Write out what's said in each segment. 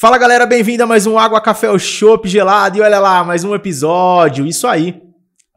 Fala galera, bem-vindo a mais um Água Café Chopp Gelado e olha lá, mais um episódio, isso aí,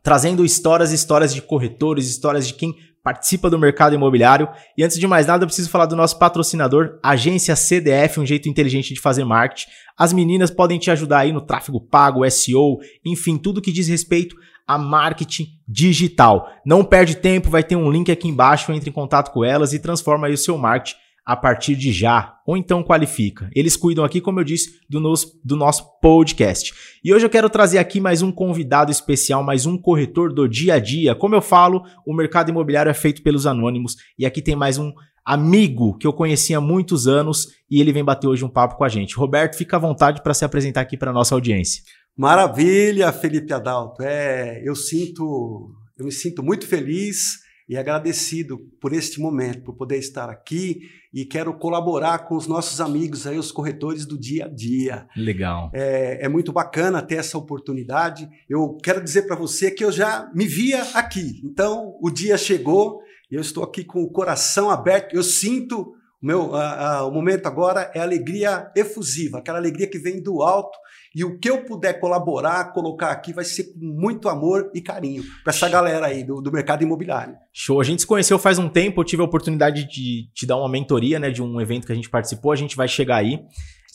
trazendo histórias, histórias de corretores, histórias de quem participa do mercado imobiliário. E antes de mais nada, eu preciso falar do nosso patrocinador, Agência CDF, um jeito inteligente de fazer marketing. As meninas podem te ajudar aí no tráfego pago, SEO, enfim, tudo que diz respeito a marketing digital. Não perde tempo, vai ter um link aqui embaixo, entre em contato com elas e transforma aí o seu marketing a partir de já, ou então qualifica. Eles cuidam aqui, como eu disse, do nosso, do nosso podcast. E hoje eu quero trazer aqui mais um convidado especial, mais um corretor do dia a dia. Como eu falo, o mercado imobiliário é feito pelos anônimos e aqui tem mais um amigo que eu conheci há muitos anos e ele vem bater hoje um papo com a gente. Roberto, fica à vontade para se apresentar aqui para nossa audiência. Maravilha, Felipe Adalto. É, eu sinto, eu me sinto muito feliz e agradecido por este momento, por poder estar aqui e quero colaborar com os nossos amigos aí, os corretores do dia a dia. Legal. É, é muito bacana ter essa oportunidade. Eu quero dizer para você que eu já me via aqui. Então, o dia chegou, eu estou aqui com o coração aberto, eu sinto o meu, a, a, o momento agora é alegria efusiva, aquela alegria que vem do alto e o que eu puder colaborar, colocar aqui, vai ser com muito amor e carinho para essa galera aí do, do, mercado imobiliário. Show. A gente se conheceu faz um tempo, eu tive a oportunidade de te dar uma mentoria, né, de um evento que a gente participou, a gente vai chegar aí.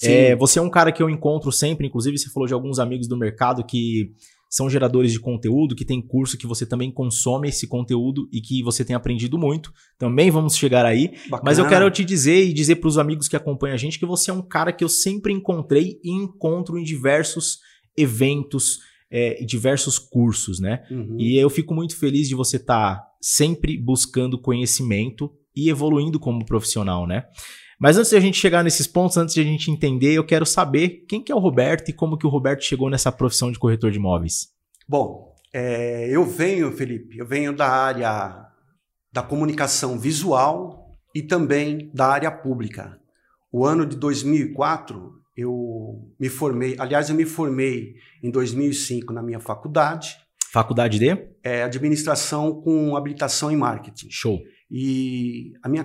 É, você é um cara que eu encontro sempre, inclusive você falou de alguns amigos do mercado que são geradores de conteúdo, que tem curso que você também consome esse conteúdo e que você tem aprendido muito. Também vamos chegar aí. Bacana. Mas eu quero te dizer e dizer para os amigos que acompanham a gente que você é um cara que eu sempre encontrei e encontro em diversos eventos, é, diversos cursos, né? Uhum. E eu fico muito feliz de você estar tá sempre buscando conhecimento e evoluindo como profissional, né? Mas antes de a gente chegar nesses pontos, antes de a gente entender, eu quero saber quem que é o Roberto e como que o Roberto chegou nessa profissão de corretor de imóveis. Bom, é, eu venho, Felipe, eu venho da área da comunicação visual e também da área pública. O ano de 2004 eu me formei, aliás, eu me formei em 2005 na minha faculdade. Faculdade de? É, administração com habilitação em marketing. Show. E a minha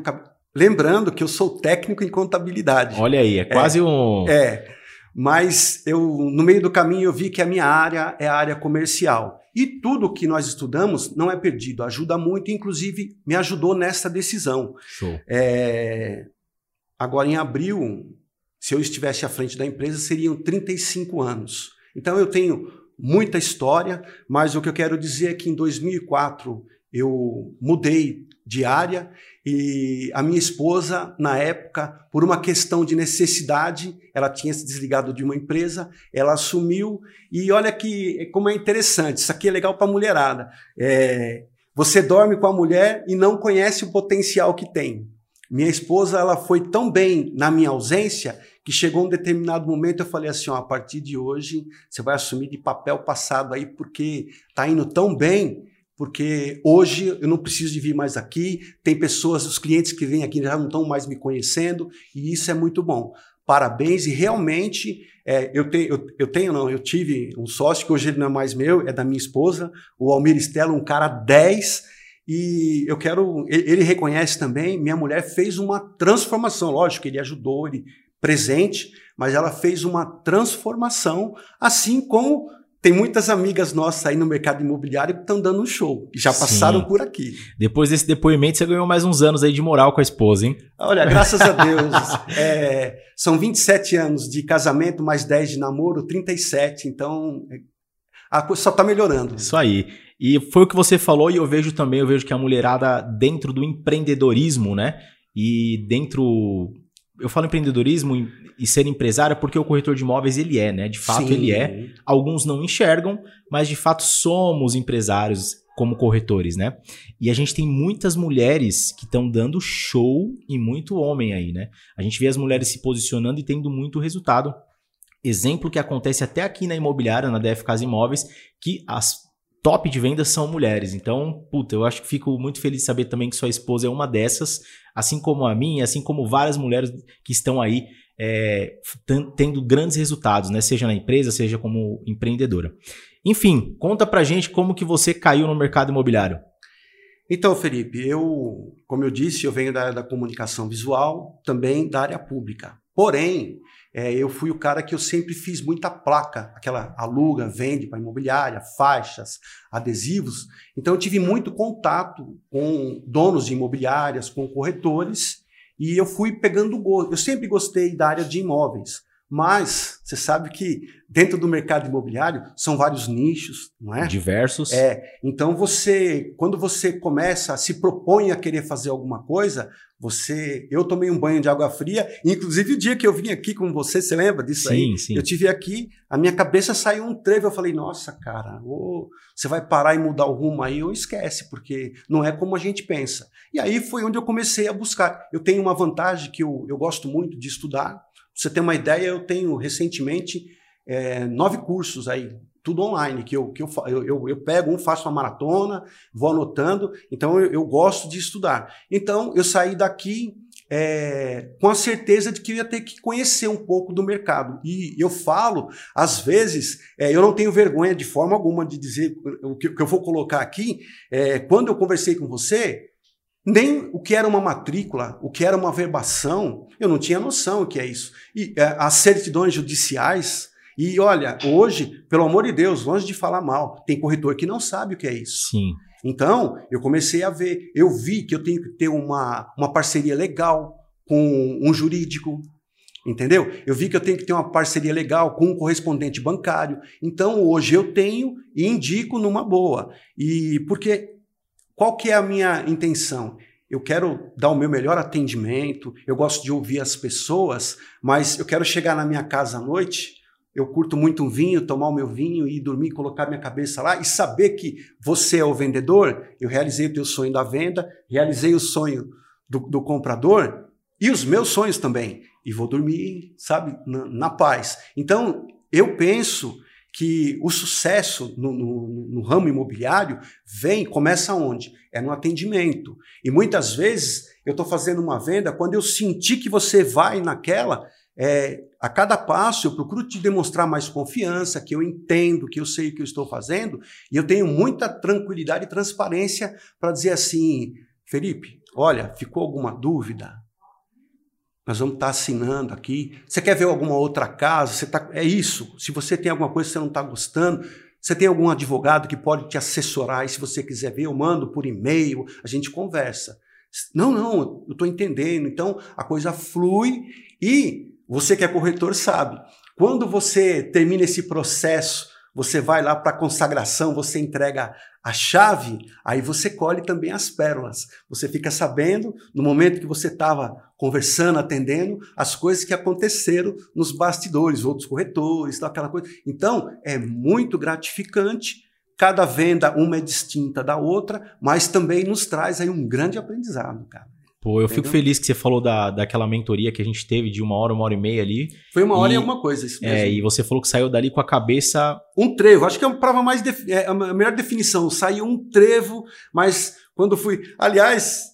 Lembrando que eu sou técnico em contabilidade. Olha aí, é quase é, um. É. Mas eu, no meio do caminho, eu vi que a minha área é a área comercial. E tudo que nós estudamos não é perdido, ajuda muito, inclusive me ajudou nessa decisão. Show. É, agora, em abril, se eu estivesse à frente da empresa, seriam 35 anos. Então, eu tenho muita história, mas o que eu quero dizer é que em 2004 eu mudei de área e a minha esposa, na época, por uma questão de necessidade, ela tinha se desligado de uma empresa, ela assumiu e olha que como é interessante, isso aqui é legal para a mulherada. É, você dorme com a mulher e não conhece o potencial que tem. Minha esposa, ela foi tão bem na minha ausência que chegou um determinado momento eu falei assim, ó, a partir de hoje você vai assumir de papel passado aí porque tá indo tão bem porque hoje eu não preciso de vir mais aqui, tem pessoas, os clientes que vêm aqui já não estão mais me conhecendo, e isso é muito bom. Parabéns, e realmente é, eu, te, eu, eu, tenho, não, eu tive um sócio que hoje ele não é mais meu, é da minha esposa, o Almir Stella, um cara 10, e eu quero, ele, ele reconhece também, minha mulher fez uma transformação, lógico, ele ajudou, ele presente, mas ela fez uma transformação, assim como tem muitas amigas nossas aí no mercado imobiliário que estão dando um show, que já passaram Sim. por aqui. Depois desse depoimento, você ganhou mais uns anos aí de moral com a esposa, hein? Olha, graças a Deus. é, são 27 anos de casamento, mais 10 de namoro, 37. Então, a coisa só está melhorando. Isso aí. E foi o que você falou, e eu vejo também, eu vejo que a mulherada dentro do empreendedorismo, né? E dentro eu falo empreendedorismo e ser empresário porque o corretor de imóveis ele é, né? De fato Sim. ele é. Alguns não enxergam, mas de fato somos empresários como corretores, né? E a gente tem muitas mulheres que estão dando show e muito homem aí, né? A gente vê as mulheres se posicionando e tendo muito resultado. Exemplo que acontece até aqui na imobiliária, na DF Casa Imóveis, que as top de vendas são mulheres. Então, puta, eu acho que fico muito feliz de saber também que sua esposa é uma dessas, assim como a minha, assim como várias mulheres que estão aí é, tendo grandes resultados, né? Seja na empresa, seja como empreendedora. Enfim, conta pra gente como que você caiu no mercado imobiliário. Então, Felipe, eu, como eu disse, eu venho da área da comunicação visual, também da área pública. Porém, é, eu fui o cara que eu sempre fiz muita placa, aquela aluga, vende para imobiliária, faixas, adesivos. Então, eu tive muito contato com donos de imobiliárias, com corretores, e eu fui pegando gosto. Eu sempre gostei da área de imóveis. Mas você sabe que dentro do mercado imobiliário são vários nichos, não é? Diversos. É. Então você, quando você começa, se propõe a querer fazer alguma coisa, você, eu tomei um banho de água fria, inclusive o dia que eu vim aqui com você, você lembra disso sim, aí? Sim. Eu tive aqui, a minha cabeça saiu um trevo, eu falei, nossa, cara, oh, você vai parar e mudar o rumo aí ou esquece, porque não é como a gente pensa. E aí foi onde eu comecei a buscar. Eu tenho uma vantagem que eu, eu gosto muito de estudar, Pra você ter uma ideia, eu tenho recentemente é, nove cursos aí, tudo online, que eu, que eu, eu, eu, pego um, faço uma maratona, vou anotando, então eu, eu gosto de estudar. Então eu saí daqui é, com a certeza de que eu ia ter que conhecer um pouco do mercado. E eu falo, às vezes, é, eu não tenho vergonha de forma alguma de dizer o que, eu vou colocar aqui. É, quando eu conversei com você, nem o que era uma matrícula, o que era uma verbação, eu não tinha noção o que é isso. E as certidões judiciais, e olha, hoje, pelo amor de Deus, longe de falar mal, tem corretor que não sabe o que é isso. Sim. Então, eu comecei a ver, eu vi que eu tenho que ter uma, uma parceria legal com um jurídico, entendeu? Eu vi que eu tenho que ter uma parceria legal com um correspondente bancário. Então, hoje eu tenho e indico numa boa. E porque qual que é a minha intenção? Eu quero dar o meu melhor atendimento, eu gosto de ouvir as pessoas, mas eu quero chegar na minha casa à noite, eu curto muito um vinho, tomar o meu vinho e dormir, colocar minha cabeça lá e saber que você é o vendedor, eu realizei o teu sonho da venda, realizei o sonho do, do comprador e os meus sonhos também. E vou dormir, sabe, na, na paz. Então, eu penso que o sucesso no, no, no, ramo imobiliário vem, começa onde? É no atendimento. E muitas vezes eu estou fazendo uma venda, quando eu sentir que você vai naquela, é, a cada passo eu procuro te demonstrar mais confiança, que eu entendo, que eu sei o que eu estou fazendo, e eu tenho muita tranquilidade e transparência para dizer assim, Felipe, olha, ficou alguma dúvida? Nós vamos estar assinando aqui. Você quer ver alguma outra casa? Você tá... É isso. Se você tem alguma coisa que você não está gostando, você tem algum advogado que pode te assessorar e se você quiser ver, eu mando por e-mail, a gente conversa. Não, não, eu estou entendendo. Então a coisa flui e você que é corretor sabe. Quando você termina esse processo, você vai lá para a consagração, você entrega a chave, aí você colhe também as pérolas. Você fica sabendo, no momento que você estava conversando, atendendo, as coisas que aconteceram nos bastidores, outros corretores, aquela coisa. Então, é muito gratificante. Cada venda, uma é distinta da outra, mas também nos traz aí um grande aprendizado, cara. Pô, eu Entendeu? fico feliz que você falou da, daquela mentoria que a gente teve de uma hora, uma hora e meia ali. Foi uma hora e, e alguma coisa, isso mesmo. É, e você falou que saiu dali com a cabeça. Um trevo, acho que é a prova mais. É a melhor definição. Saiu um trevo, mas quando fui. Aliás,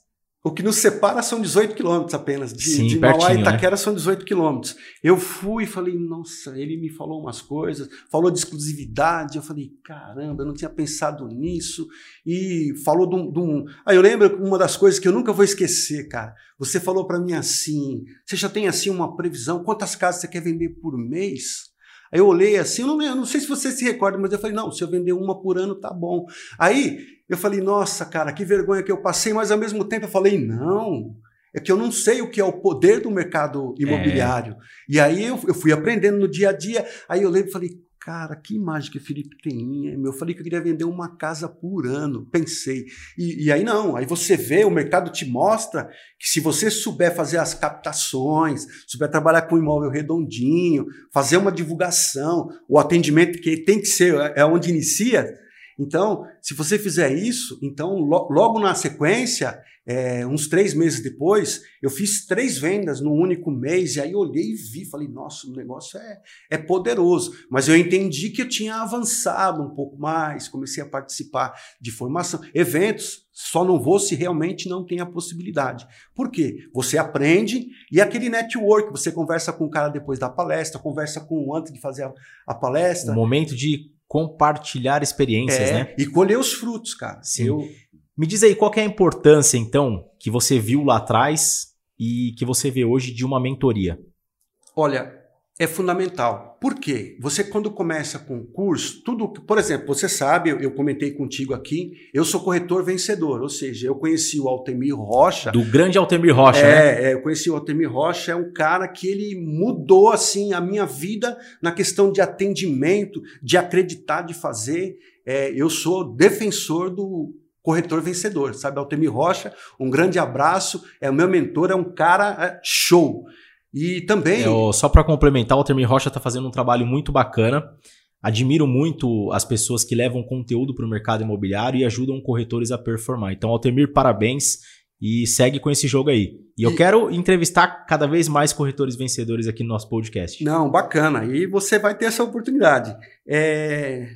o que nos separa são 18 quilômetros apenas. De, Sim, de Mauá a Itaquera né? são 18 quilômetros. Eu fui e falei, nossa, ele me falou umas coisas, falou de exclusividade. Eu falei, caramba, eu não tinha pensado nisso. E falou de um. De um... Aí eu lembro uma das coisas que eu nunca vou esquecer, cara. Você falou para mim assim: você já tem assim uma previsão? Quantas casas você quer vender por mês? Aí eu olhei assim, eu não, eu não sei se você se recorda, mas eu falei, não, se eu vender uma por ano, tá bom. Aí eu falei, nossa, cara, que vergonha que eu passei, mas ao mesmo tempo eu falei, não, é que eu não sei o que é o poder do mercado imobiliário. É. E aí eu, eu, fui aprendendo no dia a dia, aí eu lembro e falei, cara, que imagem que o Felipe tem. Eu falei que eu queria vender uma casa por ano, pensei. E, e, aí não, aí você vê, o mercado te mostra que se você souber fazer as captações, souber trabalhar com imóvel redondinho, fazer uma divulgação, o atendimento que tem que ser, é onde inicia. Então, se você fizer isso, então logo na sequência é, uns três meses depois, eu fiz três vendas no único mês, e aí olhei e vi, falei, nossa, o negócio é, é poderoso. Mas eu entendi que eu tinha avançado um pouco mais, comecei a participar de formação, eventos, só não vou se realmente não tem a possibilidade. Por quê? Você aprende e aquele network, você conversa com o cara depois da palestra, conversa com o antes de fazer a, a palestra. O momento de compartilhar experiências, é, né? E colher os frutos, cara. Sim. Eu, Me diz aí qual é a importância, então, que você viu lá atrás e que você vê hoje de uma mentoria. Olha, é fundamental. Por quê? Você, quando começa com o curso, tudo. Por exemplo, você sabe, eu, eu, comentei contigo aqui, eu sou corretor vencedor, ou seja, eu conheci o Altemir Rocha. Do grande Altemir Rocha, é, né? É, eu conheci o Altemir Rocha, é um cara que ele mudou, assim, a minha vida na questão de atendimento, de acreditar, de fazer. É, eu sou defensor do corretor vencedor, sabe? Altemir Rocha, um grande abraço, é o meu mentor, é um cara é, show. E também. Eu, só para complementar, o Altemir Rocha está fazendo um trabalho muito bacana. Admiro muito as pessoas que levam conteúdo para o mercado imobiliário e ajudam corretores a performar. Então, Altemir, parabéns e segue com esse jogo aí. E, e eu quero entrevistar cada vez mais corretores vencedores aqui no nosso podcast. Não, bacana. E você vai ter essa oportunidade. É...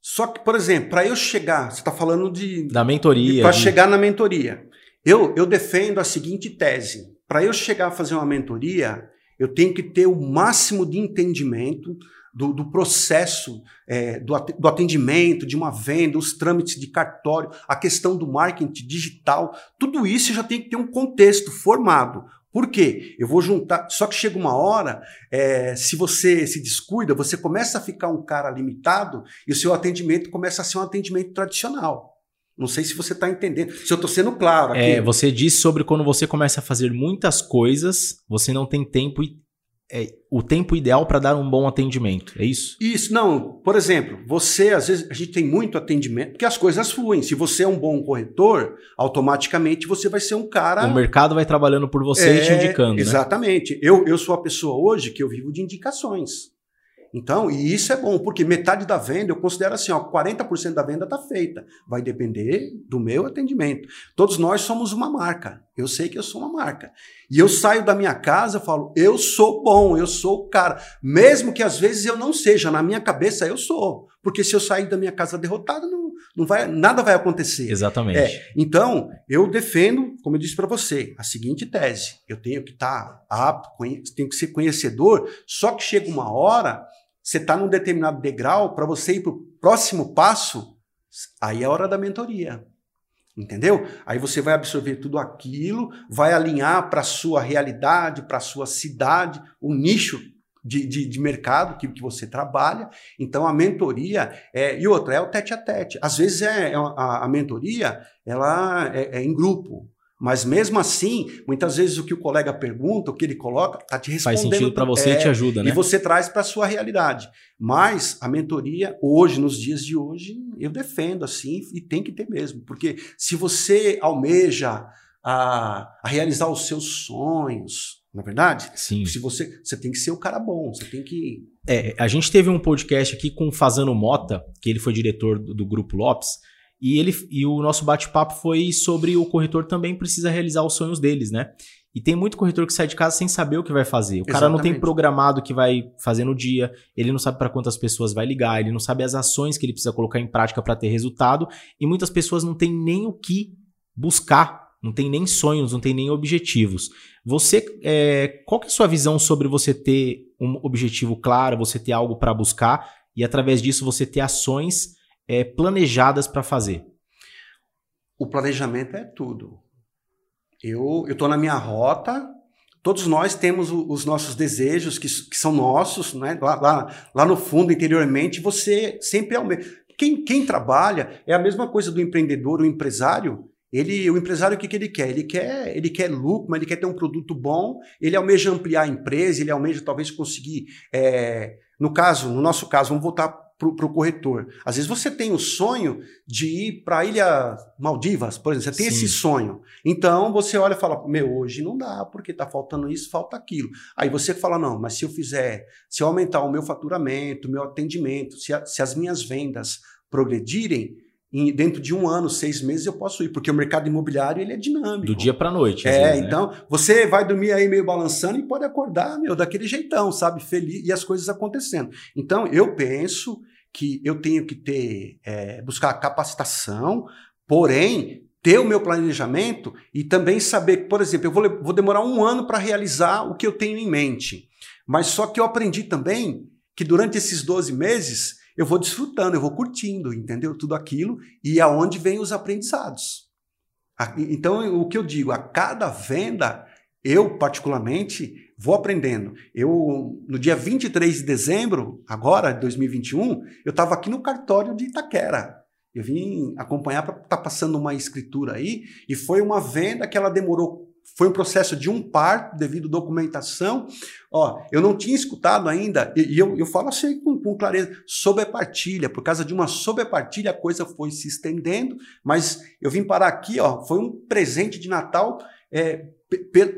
Só que, por exemplo, para eu chegar, você está falando de. Da mentoria. Para de... chegar na mentoria. Eu, eu defendo a seguinte tese para eu chegar a fazer uma mentoria, eu tenho que ter o máximo de entendimento do, do processo é, do, do atendimento, de uma venda, os trâmites de cartório, a questão do marketing digital, tudo isso já tem que ter um contexto formado. Por quê? Eu vou juntar. Só que chega uma hora, é, se você se descuida, você começa a ficar um cara limitado e o seu atendimento começa a ser um atendimento tradicional. Não sei se você está entendendo. Se eu estou sendo claro aqui. É, você disse sobre quando você começa a fazer muitas coisas, você não tem tempo e é, o tempo ideal para dar um bom atendimento, é isso? Isso, não. Por exemplo, você, às vezes, a gente tem muito atendimento, porque as coisas fluem. Se você é um bom corretor, automaticamente você vai ser um cara. O mercado vai trabalhando por você é, e te é, indicando. Né? Exatamente. Né? Eu, eu sou a pessoa hoje que eu vivo de indicações. Então, e isso é bom, porque metade da venda, eu considero assim, ó, 40% da venda está feita. Vai depender do meu atendimento. Todos nós somos uma marca. Eu sei que eu sou uma marca. E eu saio da minha casa, falo, eu sou bom, eu sou o cara. Mesmo que às vezes eu não seja, na minha cabeça eu sou. Porque se eu sair da minha casa derrotado, não, não vai, nada vai acontecer. Exatamente. É, então, eu defendo, como eu disse para você, a seguinte tese: eu tenho que estar tá apto, tenho que ser conhecedor, só que chega uma hora, você está num determinado degrau, para você ir para o próximo passo, aí é a hora da mentoria. Entendeu? Aí você vai absorver tudo aquilo, vai alinhar para a sua realidade, para a sua cidade, o nicho de, de, de mercado que, que você trabalha. Então a mentoria é, e outra é o tete a tete. Às vezes é, é a, a, mentoria ela é, é, em grupo. Mas mesmo assim, muitas vezes o que o colega pergunta, o que ele coloca, está te respondendo. Faz sentido para você é, e te ajuda, né? E você traz para a sua realidade. Mas a mentoria, hoje, nos dias de hoje, eu defendo assim, e tem que ter mesmo. Porque se você almeja a, a realizar os seus sonhos, na é verdade? Sim. Se você, você tem que ser o cara bom, você tem que. É, a gente teve um podcast aqui com o Fazano Mota, que ele foi diretor do, do Grupo Lopes, e, ele, e o nosso bate-papo foi sobre o corretor também precisa realizar os sonhos deles, né? E tem muito corretor que sai de casa sem saber o que vai fazer. O Exatamente. cara não tem programado o que vai fazer no dia, ele não sabe para quantas pessoas vai ligar, ele não sabe as ações que ele precisa colocar em prática para ter resultado, e muitas pessoas não têm nem o que buscar não tem nem sonhos, não tem nem objetivos. Você, é, qual que é a sua visão sobre você ter um objetivo claro, você ter algo para buscar e através disso você ter ações é, planejadas para fazer? O planejamento é tudo. Eu estou na minha rota, todos nós temos os nossos desejos que, que são nossos, né? lá, lá, lá no fundo, interiormente, você sempre é o mesmo. Quem, quem trabalha é a mesma coisa do empreendedor, o empresário, ele, o empresário, o que, que ele quer? Ele quer, ele quer lucro, mas ele quer ter um produto bom, ele almeja ampliar a empresa, ele almeja talvez conseguir. É, no caso, no nosso caso, vamos voltar para o corretor. Às vezes você tem o sonho de ir para a Ilha Maldivas, por exemplo, você tem Sim. esse sonho. Então você olha e fala: Meu, hoje não dá, porque está faltando isso, falta aquilo. Aí você fala: Não, mas se eu fizer, se eu aumentar o meu faturamento, o meu atendimento, se, a, se as minhas vendas progredirem, em, dentro de um ano, seis meses eu posso ir, porque o mercado imobiliário ele é dinâmico. Do dia para noite. É, vezes, né? então você vai dormir aí meio balançando e pode acordar, meu, daquele jeitão, sabe? Feliz e as coisas acontecendo. Então eu penso que eu tenho que ter, é, buscar capacitação, porém ter o meu planejamento e também saber, por exemplo, eu vou, vou demorar um ano para realizar o que eu tenho em mente. Mas só que eu aprendi também que durante esses 12 meses eu vou desfrutando, eu vou curtindo, entendeu? Tudo aquilo e aonde vem os aprendizados. Então, o que eu digo, a cada venda, eu particularmente vou aprendendo. Eu, no dia 23 de dezembro, agora, de 2021, eu estava aqui no cartório de Itaquera. Eu vim acompanhar para estar tá passando uma escritura aí, e foi uma venda que ela demorou foi um processo de um parto devido documentação. Ó, eu não tinha escutado ainda, e, e eu, eu falo assim com, com clareza, sobrepartilha. Por causa de uma sobrepartilha, a coisa foi se estendendo, mas eu vim parar aqui, ó, foi um presente de Natal é,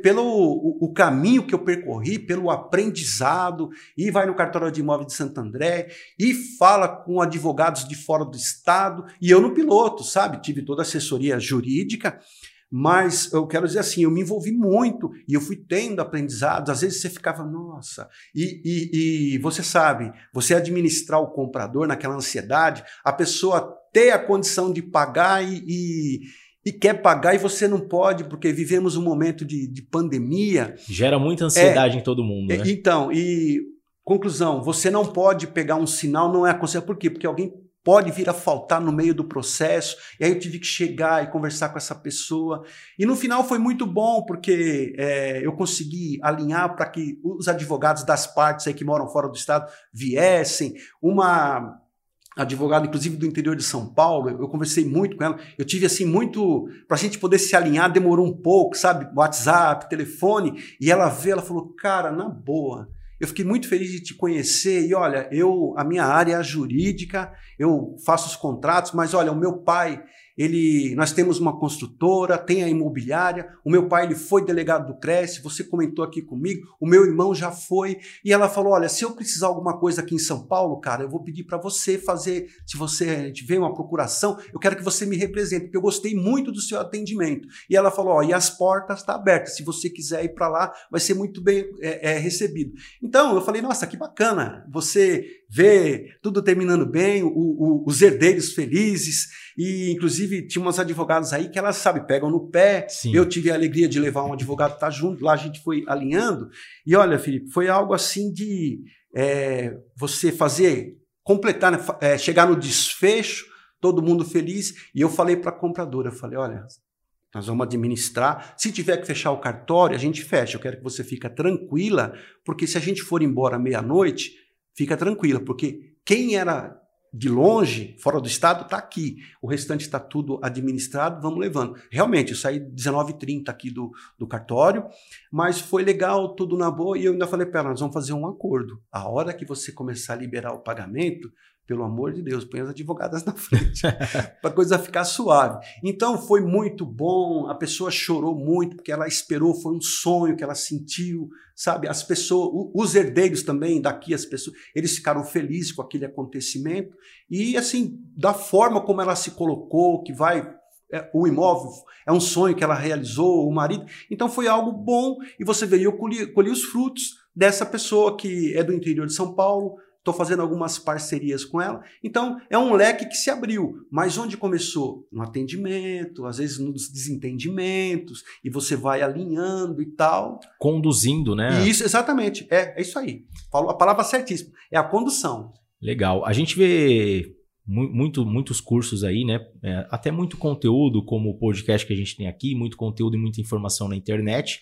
pelo o, o, caminho que eu percorri, pelo aprendizado, e vai no cartório de imóvel de Santo André, e fala com advogados de fora do estado, e eu no piloto, sabe? Tive toda a assessoria jurídica, mas eu quero dizer assim, eu me envolvi muito e eu fui tendo aprendizados. Às vezes você ficava, nossa, e, e, e você sabe, você administrar o comprador naquela ansiedade, a pessoa ter a condição de pagar e, e, e quer pagar e você não pode, porque vivemos um momento de, de pandemia. Gera muita ansiedade é, em todo mundo. Né? Então, e conclusão, você não pode pegar um sinal, não é aconselhável. Por quê? Porque alguém pode vir a faltar no meio do processo. E aí eu tive que chegar e conversar com essa pessoa. E no final foi muito bom, porque é, eu consegui alinhar para que os advogados das partes aí que moram fora do estado viessem. Uma advogada, inclusive do interior de São Paulo, eu conversei muito com ela. Eu tive assim muito para a gente poder se alinhar, demorou um pouco, sabe? WhatsApp, telefone. E ela veio, ela falou, cara, na boa eu fiquei muito feliz de te conhecer e olha, eu a minha área é jurídica, eu faço os contratos, mas olha, o meu pai, ele, nós temos uma construtora, tem a imobiliária, o meu pai ele foi delegado do Cresce, você comentou aqui comigo, o meu irmão já foi, e ela falou, olha, se eu precisar alguma coisa aqui em São Paulo, cara, eu vou pedir para você fazer, se você tiver uma procuração, eu quero que você me represente, porque eu gostei muito do seu atendimento. E ela falou, ó, e as portas estão tá abertas, se você quiser ir para lá, vai ser muito bem é, é, recebido. Então, eu falei, nossa, que bacana, você vê tudo terminando bem, o, o, os herdeiros felizes, e inclusive tinha umas advogadas aí que elas, sabe, pegam no pé. Sim. Eu tive a alegria de levar um advogado tá junto, lá a gente foi alinhando. E olha, Felipe, foi algo assim de é, você fazer, completar, né, é, chegar no desfecho, todo mundo feliz. E eu falei para a compradora, eu falei, olha, nós vamos administrar. Se tiver que fechar o cartório, a gente fecha. Eu quero que você fique tranquila, porque se a gente for embora meia-noite, fica tranquila, porque quem era de longe, fora do estado, está aqui. O restante está tudo administrado, vamos levando. Realmente, eu saí 19h30 aqui do, do cartório, mas foi legal, tudo na boa, e eu ainda falei para ela, nós vamos fazer um acordo. A hora que você começar a liberar o pagamento, pelo amor de Deus, põe as advogadas na frente, para a coisa ficar suave. Então foi muito bom, a pessoa chorou muito, porque ela esperou, foi um sonho que ela sentiu, sabe? As pessoas, os herdeiros também daqui, as pessoas, eles ficaram felizes com aquele acontecimento. E assim, da forma como ela se colocou, que vai é, o imóvel é um sonho que ela realizou, o marido. Então foi algo bom e você veio, colhi, colhi os frutos dessa pessoa que é do interior de São Paulo, estou fazendo algumas parcerias com ela. Então, é um leque que se abriu. Mas onde começou? No atendimento, às vezes nos desentendimentos, e você vai alinhando e tal. Conduzindo, né? Isso, exatamente. É, é isso aí. Falou a palavra certíssima. É a condução. Legal. A gente vê muito, muitos cursos aí, né? É, até muito conteúdo, como o podcast que a gente tem aqui, muito conteúdo e muita informação na internet.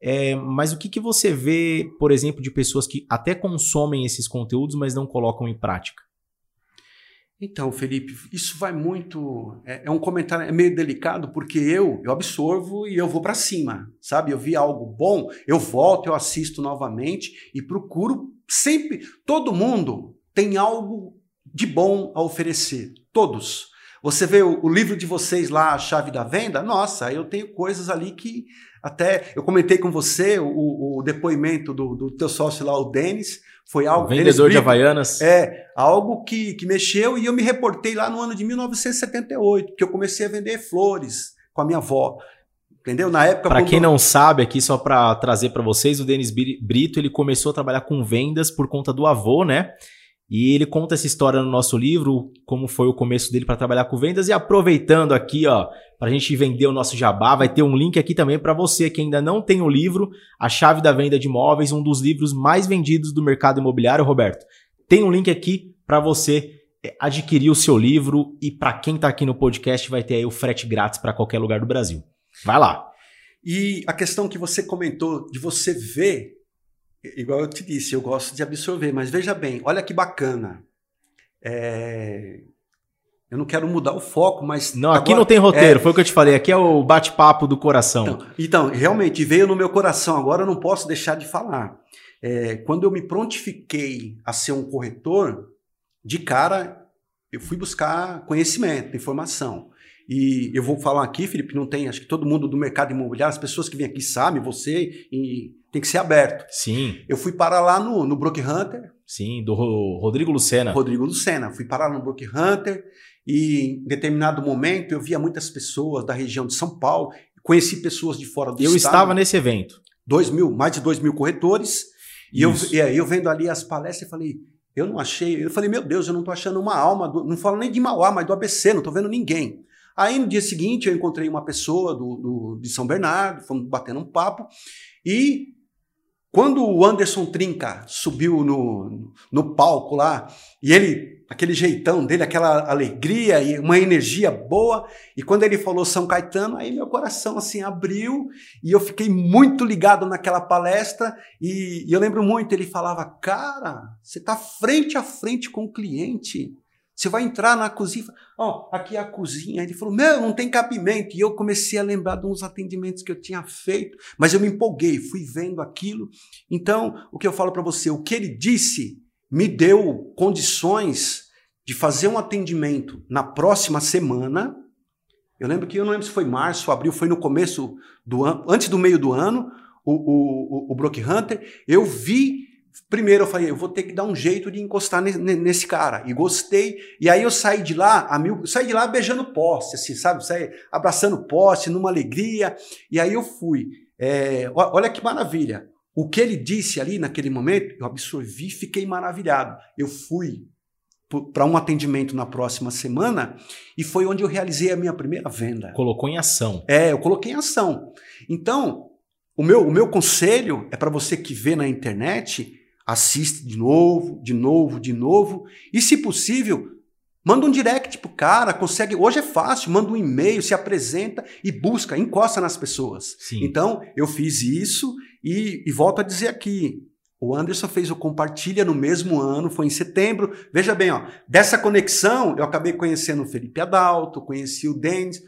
É, mas o que, que você vê, por exemplo, de pessoas que até consomem esses conteúdos, mas não colocam em prática? Então, Felipe, isso vai muito. É, é um comentário é meio delicado, porque eu eu absorvo e eu vou para cima, sabe? Eu vi algo bom, eu volto, eu assisto novamente e procuro sempre. Todo mundo tem algo de bom a oferecer, todos. Você vê o, o livro de vocês lá, A Chave da Venda? Nossa, eu tenho coisas ali que até eu comentei com você o, o depoimento do, do, teu sócio lá, o Denis, foi algo. O vendedor de Havaianas. É, algo que, que mexeu e eu me reportei lá no ano de 1978, que eu comecei a vender flores com a minha avó. Entendeu? Na época. Para quem não sabe, aqui só para trazer para vocês, o Denis Brito ele começou a trabalhar com vendas por conta do avô, né? E ele conta essa história no nosso livro, como foi o começo dele para trabalhar com vendas. E aproveitando aqui, ó, para a gente vender o nosso jabá, vai ter um link aqui também para você que ainda não tem o livro, A Chave da Venda de Imóveis, um dos livros mais vendidos do mercado imobiliário, Roberto. Tem um link aqui para você é, adquirir o seu livro e para quem está aqui no podcast vai ter aí o frete grátis para qualquer lugar do Brasil. Vai lá. E a questão que você comentou de você ver, igual eu te disse, eu gosto de absorver, mas veja bem, olha que bacana. É... Eu não quero mudar o foco, mas. Não, aqui agora, não tem roteiro, é... foi o que eu te falei. Aqui é o bate-papo do coração. Então, então, realmente, veio no meu coração. Agora eu não posso deixar de falar. É, quando eu me prontifiquei a ser um corretor, de cara eu fui buscar conhecimento, informação. E eu vou falar aqui, Felipe, não tem, acho que todo mundo do mercado imobiliário, as pessoas que vêm aqui sabem, você, e tem que ser aberto. Sim. Eu fui parar lá no, no Brook Hunter. Sim, do Rodrigo Lucena. Rodrigo Lucena. Fui parar no Brook Hunter e em determinado momento eu via muitas pessoas da região de São Paulo, conheci pessoas de fora do eu estado. Eu estava nesse evento. Dois mil, mais de dois mil corretores. E eu, eu vendo ali as palestras, eu falei, eu não achei. Eu falei, meu Deus, eu não estou achando uma alma, do, não falo nem de Mauá, mas do ABC, não estou vendo ninguém. Aí no dia seguinte eu encontrei uma pessoa do, do, de São Bernardo, fomos batendo um papo, e quando o Anderson Trinca subiu no, no palco lá, e ele, aquele jeitão dele, aquela alegria e uma energia boa, e quando ele falou São Caetano, aí meu coração assim abriu, e eu fiquei muito ligado naquela palestra, e, e eu lembro muito, ele falava, cara, você está frente a frente com o cliente, você vai entrar na cozinha, ó, oh, aqui é a cozinha. Ele falou, meu, não tem cabimento. E eu comecei a lembrar de uns atendimentos que eu tinha feito, mas eu me empolguei, fui vendo aquilo. Então, o que eu falo para você, o que ele disse me deu condições de fazer um atendimento na próxima semana. Eu lembro que eu não lembro se foi março, abril, foi no começo do ano, antes do meio do ano, o, o, o, o Brock Hunter. Eu vi Primeiro eu falei, eu vou ter que dar um jeito de encostar nesse cara. E gostei. E aí eu saí de lá, a mil, saí de lá beijando poste, assim, sabe? Saí abraçando poste, numa alegria. E aí eu fui. É, olha que maravilha. O que ele disse ali naquele momento, eu absorvi, fiquei maravilhado. Eu fui para um atendimento na próxima semana e foi onde eu realizei a minha primeira venda. Colocou em ação. É, eu coloquei em ação. Então, o meu, o meu conselho é para você que vê na internet assiste de novo, de novo, de novo. E, se possível, manda um direct pro cara, consegue. Hoje é fácil, manda um e-mail, se apresenta e busca, encosta nas pessoas. Sim. Então, eu fiz isso e, e volto a dizer aqui. O Anderson fez o Compartilha no mesmo ano, foi em setembro. Veja bem, ó, dessa conexão eu acabei conhecendo o Felipe Adalto, conheci o Denis,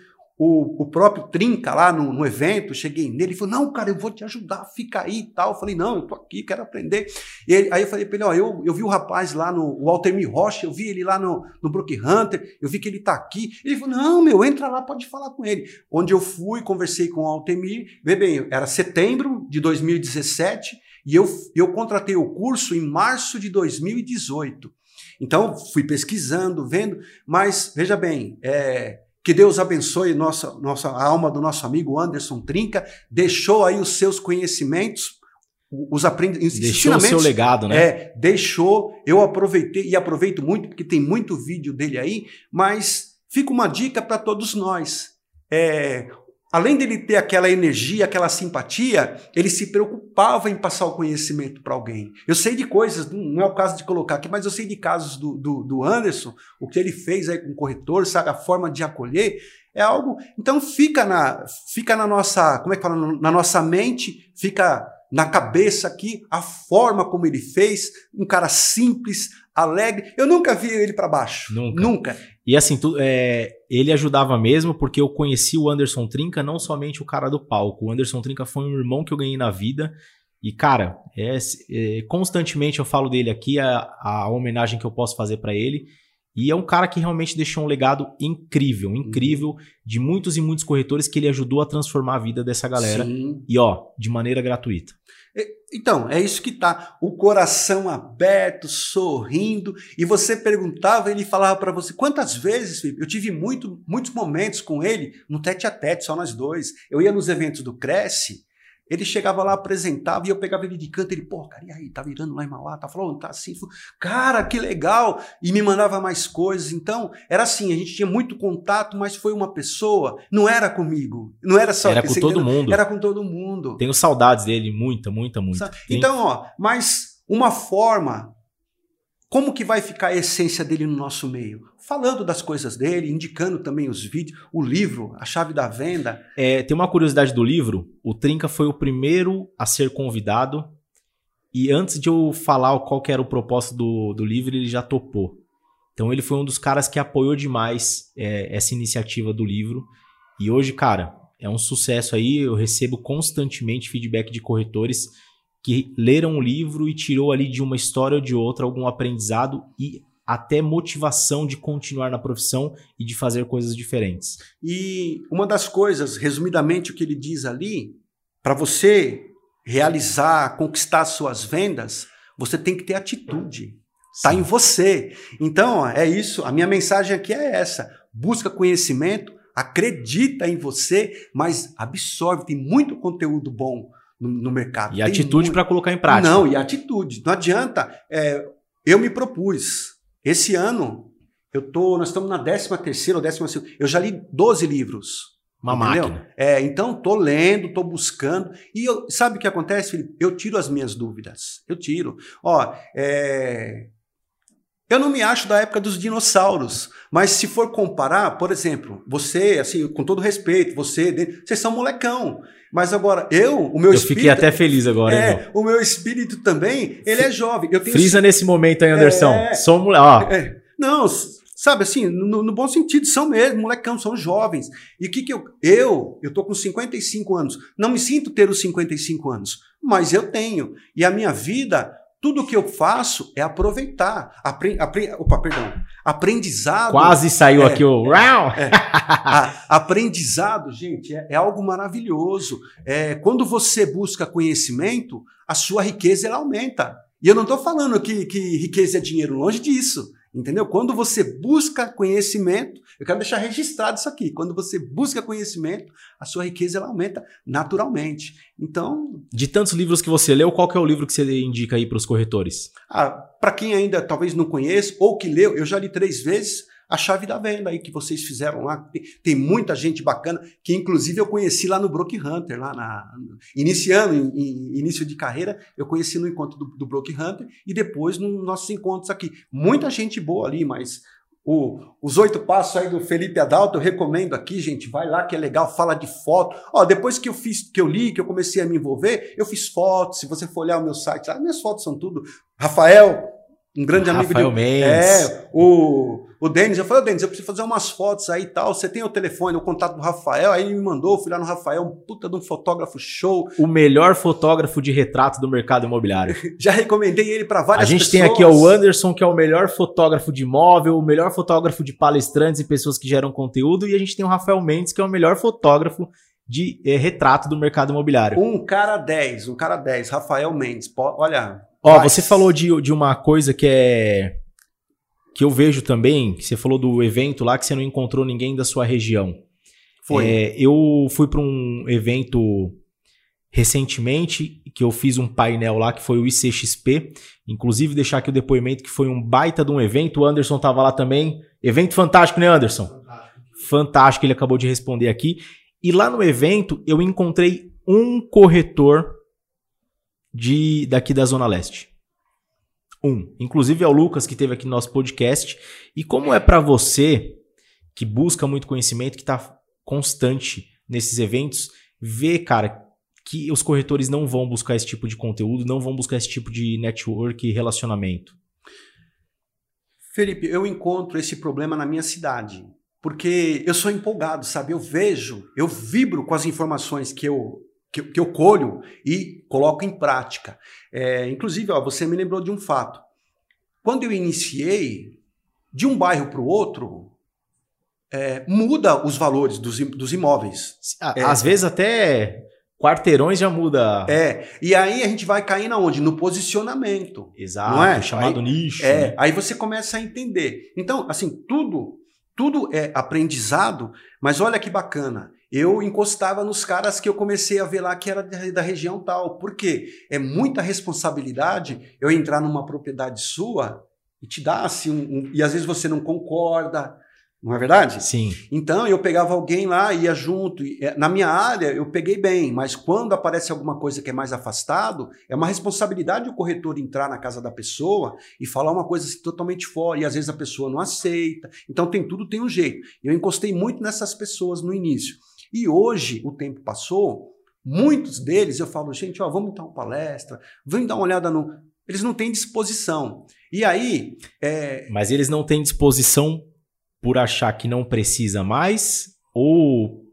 o, o próprio Trinca lá no, no evento, cheguei nele e falou: Não, cara, eu vou te ajudar, fica aí e tal. Eu falei: Não, eu tô aqui, quero aprender. E ele, aí eu falei para ele: Ó, eu, eu vi o rapaz lá no o Altemir Rocha, eu vi ele lá no, no Brook Hunter, eu vi que ele tá aqui. Ele falou: Não, meu, entra lá, pode falar com ele. Onde eu fui, conversei com o Altemir. Vê bem, era setembro de 2017 e eu, eu contratei o curso em março de 2018. Então, fui pesquisando, vendo, mas veja bem, é que Deus abençoe nossa, nossa a alma do nosso amigo Anderson Trinca. Deixou aí os seus conhecimentos, os aprendizados. Deixou o seu legado, né? É, deixou. Eu aproveitei e aproveito muito, porque tem muito vídeo dele aí, mas fica uma dica para todos nós. É, Além dele ter aquela energia, aquela simpatia, ele se preocupava em passar o conhecimento para alguém. Eu sei de coisas, não é o caso de colocar aqui, mas eu sei de casos do, do, do Anderson, o que ele fez aí com o corretor, sabe, a forma de acolher, é algo. Então fica na, fica na nossa, como é que fala, na nossa mente, fica na cabeça aqui a forma como ele fez, um cara simples, alegre. Eu nunca vi ele para baixo. Nunca. Nunca. E assim, tu, é, ele ajudava mesmo porque eu conheci o Anderson Trinca, não somente o cara do palco. O Anderson Trinca foi um irmão que eu ganhei na vida. E, cara, é, é, constantemente eu falo dele aqui, a, a homenagem que eu posso fazer para ele. E é um cara que realmente deixou um legado incrível, incrível, de muitos e muitos corretores que ele ajudou a transformar a vida dessa galera. Sim. E, ó, de maneira gratuita. Então, é isso que tá. O coração aberto, sorrindo. E você perguntava, ele falava para você. Quantas vezes, Felipe? Eu tive muito, muitos momentos com ele no tete a tete, só nós dois. Eu ia nos eventos do Cresce ele chegava lá, apresentava, e eu pegava ele de canto, ele, pô, cara, e aí, tá virando lá em Mauá, tá falando, tá assim, cara, que legal, e me mandava mais coisas, então, era assim, a gente tinha muito contato, mas foi uma pessoa, não era comigo, não era só... Era com todo mundo. Era com todo mundo. Tenho saudades dele, muita, muita, muita. Então, ó, mas uma forma como que vai ficar a essência dele no nosso meio? Falando das coisas dele, indicando também os vídeos, o livro, a chave da venda. É, tem uma curiosidade do livro: o Trinca foi o primeiro a ser convidado. E antes de eu falar qual era o propósito do, do livro, ele já topou. Então ele foi um dos caras que apoiou demais é, essa iniciativa do livro. E hoje, cara, é um sucesso aí. Eu recebo constantemente feedback de corretores que leram o livro e tirou ali de uma história ou de outra algum aprendizado e até motivação de continuar na profissão e de fazer coisas diferentes. E uma das coisas, resumidamente, o que ele diz ali, para você realizar, conquistar suas vendas, você tem que ter atitude. Está em você. Então, é isso. A minha mensagem aqui é essa. Busca conhecimento, acredita em você, mas absorve. Tem muito conteúdo bom no, no mercado. E Tem atitude para colocar em prática. Não, e atitude. Não adianta. É, eu me propus. Esse ano, eu tô, nós estamos na 13 terceira ou décima segunda. Eu já li 12 livros. Uma entendeu? máquina. É, então tô lendo, tô buscando. E eu, sabe o que acontece, Felipe? Eu tiro as minhas dúvidas. Eu tiro. Ó, é, eu não me acho da época dos dinossauros, mas se for comparar, por exemplo, você, assim, com todo respeito, você, vocês são molecão. Mas agora, eu, o meu eu espírito. fiquei até feliz agora, É, o meu espírito também, ele é jovem. Eu tenho Frisa nesse momento aí, Anderson. É. Sou moleque. Ó, é, não, sabe assim, no, no bom sentido, são mesmo, molecão, são jovens. E o que que eu. Eu, eu tô com 55 anos. Não me sinto ter os 55 anos, mas eu tenho. E a minha vida, tudo que eu faço é aproveitar. Apre, apre, opa, perdão. Aprendizado. quase saiu É. aqui o. Rau! A- aprendizado, gente, é, é algo maravilhoso. É, quando você busca conhecimento, a sua riqueza ela aumenta. E eu não estou falando que, que riqueza é dinheiro, longe disso. Entendeu? Quando você busca conhecimento, eu quero deixar registrado isso aqui. Quando você busca conhecimento, a sua riqueza ela aumenta naturalmente. Então, De tantos livros que você leu, qual que é o livro que você indica aí para os corretores? para quem ainda talvez não conheça ou que leu, eu já li três vezes a chave da venda aí que vocês fizeram lá. Tem, tem muita gente bacana que inclusive eu conheci lá no Broke Hunter, lá na iniciando em, em início de carreira, eu conheci no encontro do, do Broke Hunter e depois nos nossos encontros aqui. Muita gente boa ali, mas o- os oito passos aí do Felipe Adalto, eu recomendo aqui, gente. Vai lá que é legal, fala de foto. Ó, depois que eu fiz, que eu li, que eu comecei a me envolver, eu fiz fotos. Se você for olhar o meu site, lá, minhas fotos são tudo. Rafael, um grande amigo Rafael de. Mendes. É, o, o Denis, eu falei, ô Denis, eu preciso fazer umas fotos aí e tal. Você tem o telefone, o contato do Rafael, aí ele me mandou, fui lá no Rafael, um puta de um fotógrafo show. O melhor fotógrafo de retrato do mercado imobiliário. Já recomendei ele para A várias gente pessoas. tem aqui ó, o Anderson, que é o melhor fotógrafo de imóvel, o melhor fotógrafo de palestrantes e pessoas que geram conteúdo, e a gente tem o Rafael Mendes, que é o melhor fotógrafo de eh, retrato do mercado imobiliário. Um cara 10, um cara 10, Rafael Mendes. Olha. Ó, vai. você falou de, de uma coisa que é. Que eu vejo também, que você falou do evento lá que você não encontrou ninguém da sua região. Foi. É, eu fui para um evento recentemente que eu fiz um painel lá que foi o ICXP. Inclusive, deixar aqui o depoimento que foi um baita de um evento. O Anderson tava lá também. Evento fantástico, né, Anderson? Fantástico, ele acabou de responder aqui. E lá no evento eu encontrei um corretor de daqui da Zona Leste. Um. Inclusive é o Lucas que teve aqui no nosso podcast. E como é para você que busca muito conhecimento, que tá constante nesses eventos, ver, cara, que os corretores não vão buscar esse tipo de conteúdo, não vão buscar esse tipo de network e relacionamento. Felipe, eu encontro esse problema na minha cidade. Porque eu sou empolgado, sabe? Eu vejo, eu vibro com as informações que eu, que, eu- que eu colho e coloco em prática. É, inclusive, ó, você me lembrou de um fato. Quando eu iniciei, de um bairro para o outro, é, muda os valores dos, dos imóveis. É. Às vezes até quarteirões já muda. É, e aí a gente vai cair na onde? No posicionamento. Exato, Não é? chamado Aí- nicho. É, né? aí você começa a entender. Então, assim, tudo, tudo é aprendizado, mas olha que bacana. Eu encostava nos caras que eu comecei a ver lá que era da da região tal. Por quê? É muita responsabilidade eu entrar numa propriedade sua e te dar assim um, um- e às vezes você não concorda. Não é verdade? Sim. Então eu pegava alguém lá, ia junto. É, na minha área eu peguei bem, mas quando aparece alguma coisa que é mais afastado, é uma responsabilidade o corretor entrar na casa da pessoa e falar uma coisa assim, totalmente fora. E às vezes a pessoa não aceita. Então tem tudo, tem um jeito. Eu encostei muito nessas pessoas no início. E hoje o tempo passou, muitos deles eu falo, gente, ó, vamos dar uma palestra, vamos dar uma olhada no. Eles não têm disposição. E aí. É... Mas eles não têm disposição por achar que não precisa mais ou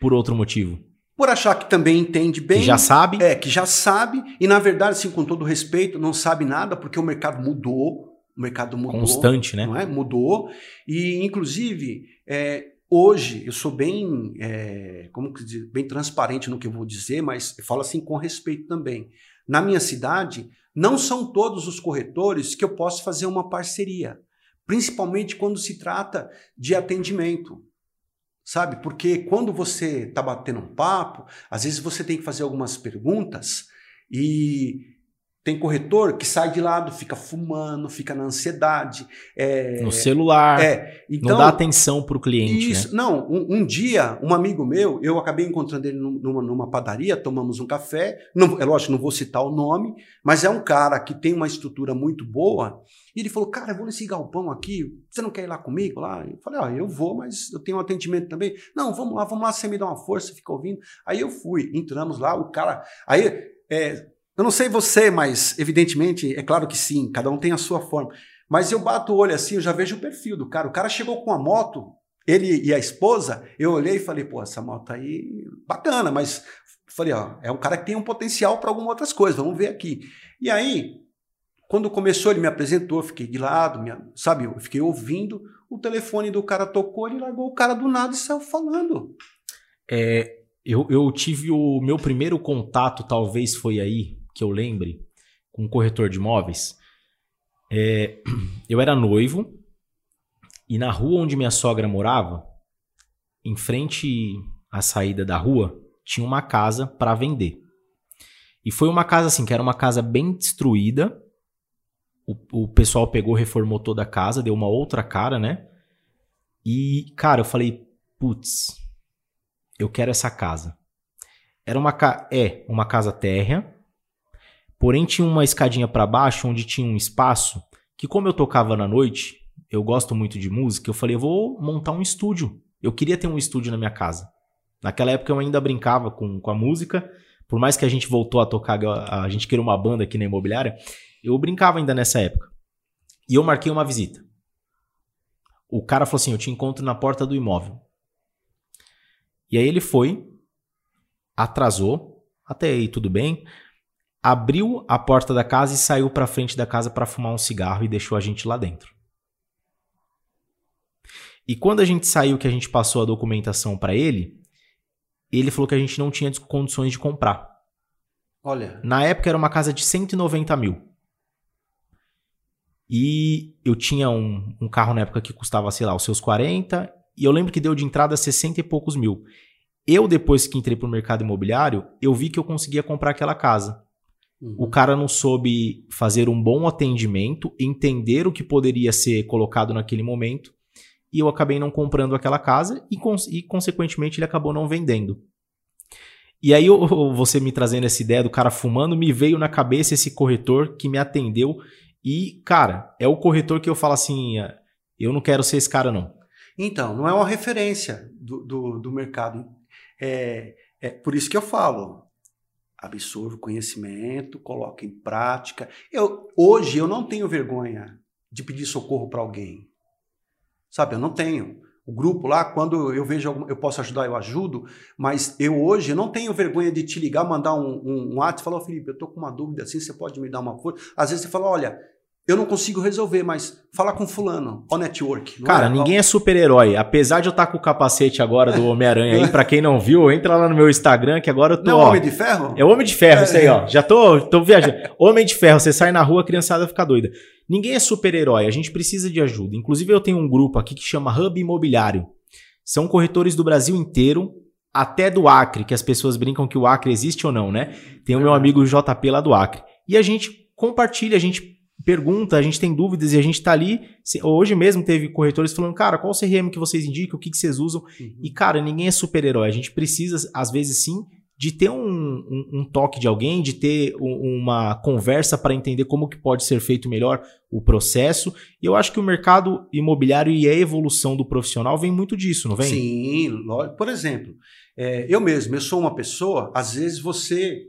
por outro motivo? Por achar que também entende bem. Que já sabe? É, que já sabe. E na verdade, assim, com todo respeito, não sabe nada porque o mercado mudou. O mercado mudou. Constante, né? É? Mudou. E, inclusive, é, hoje eu sou bem, é, como que dizer, bem transparente no que eu vou dizer, mas falo assim com respeito também. Na minha cidade, não são todos os corretores que eu posso fazer uma parceria principalmente quando se trata de atendimento. Sabe? Porque quando você está batendo um papo, às vezes você tem que fazer algumas perguntas e tem corretor que sai de lado, fica fumando, fica na ansiedade. É, no celular. É, então, não dá atenção para o cliente. Isso, né? Não, um, um, dia, um amigo meu, eu acabei encontrando ele numa, numa padaria, tomamos um café. Não, é lógico, não vou citar o nome, mas é um cara que tem uma estrutura muito boa. E ele falou: Cara, eu vou nesse galpão aqui, você não quer ir lá comigo? Lá? Eu falei: Ah, eu vou, mas eu tenho um atendimento também. Não, vamos lá, vamos lá, você me dá uma força, fica ouvindo. Aí eu fui, entramos lá, o cara. Aí. É, eu não sei você, mas evidentemente, é claro que sim, cada um tem a sua forma. Mas eu bato o olho assim, eu já vejo o perfil do cara. O cara chegou com a moto, ele e a esposa, eu olhei e falei, pô, essa moto aí, bacana, mas falei, ó, é um cara que tem um potencial para algumas outras coisas, vamos ver aqui. E aí, quando começou, ele me apresentou, fiquei de lado, minha, sabe, eu fiquei ouvindo, o telefone do cara tocou, ele largou o cara do nada e saiu falando. É, eu, eu tive o meu primeiro contato, talvez foi aí, que eu lembre, com um corretor de imóveis, é, eu era noivo e na rua onde minha sogra morava, em frente à saída da rua, tinha uma casa para vender. E foi uma casa assim, que era uma casa bem destruída. O, o pessoal pegou, reformou toda a casa, deu uma outra cara, né? E, cara, eu falei, putz, eu quero essa casa. Era uma é uma casa térrea, Porém, tinha uma escadinha para baixo onde tinha um espaço que, como eu tocava na noite, eu gosto muito de música, eu falei, eu vou montar um estúdio. Eu queria ter um estúdio na minha casa. Naquela época eu ainda brincava com, com a música, por mais que a gente voltou a tocar, a gente queria uma banda aqui na imobiliária, eu brincava ainda nessa época. E eu marquei uma visita. O cara falou assim: Eu te encontro na porta do imóvel. E aí ele foi, atrasou, até aí tudo bem abriu a porta da casa e saiu para frente da casa para fumar um cigarro e deixou a gente lá dentro. E quando a gente saiu, que a gente passou a documentação para ele, ele falou que a gente não tinha condições de comprar. Olha. Na época era uma casa de 190 mil. E eu tinha um, um carro na época que custava, sei lá, os seus 40. E eu lembro que deu de entrada 60 e poucos mil. Eu, depois que entrei pro mercado imobiliário, eu vi que eu conseguia comprar aquela casa. Uhum. O cara não soube fazer um bom atendimento, entender o que poderia ser colocado naquele momento, e eu acabei não comprando aquela casa e, e consequentemente, ele acabou não vendendo. E aí, eu, você me trazendo essa ideia do cara fumando, me veio na cabeça esse corretor que me atendeu. E, cara, é o corretor que eu falo assim: ah, eu não quero ser esse cara, não. Então, não é uma referência do, do, do mercado. É, é por isso que eu falo absorva o conhecimento, coloque em prática. Eu, hoje eu não tenho vergonha de pedir socorro para alguém. Sabe, eu não tenho. O grupo lá, quando eu vejo eu posso ajudar, eu ajudo, mas eu hoje não tenho vergonha de te ligar, mandar um, um, um ato e falar, oh, Felipe, eu estou com uma dúvida assim, você pode me dar uma força? Às vezes você fala, olha, eu não consigo resolver, mas fala com fulano, o network. Cara, é? ninguém é super-herói. Apesar de eu estar com o capacete agora do Homem-Aranha aí, pra quem não viu, entra lá no meu Instagram que agora eu tô. Não, é Homem de Ferro? É Homem de Ferro, é. isso aí, ó. Já tô, tô viajando. Homem de Ferro, você sai na rua, a criançada fica doida. Ninguém é super-herói, a gente precisa de ajuda. Inclusive, eu tenho um grupo aqui que chama Hub Imobiliário. São corretores do Brasil inteiro, até do Acre, que as pessoas brincam que o Acre existe ou não, né? Tem o meu amigo JP lá do Acre. E a gente compartilha, a gente pergunta, a gente tem dúvidas e a gente está ali. Hoje mesmo teve corretores falando, cara, qual o CRM que vocês indicam, o que, que vocês usam? Uhum. E, cara, ninguém é super-herói. A gente precisa, às vezes, sim, de ter um, um, um, toque de alguém, de ter um, uma conversa para entender como que pode ser feito melhor o processo. E eu acho que o mercado imobiliário e a evolução do profissional vem muito disso, não vem? Sim, por exemplo, é, eu mesmo, eu sou uma pessoa, às vezes você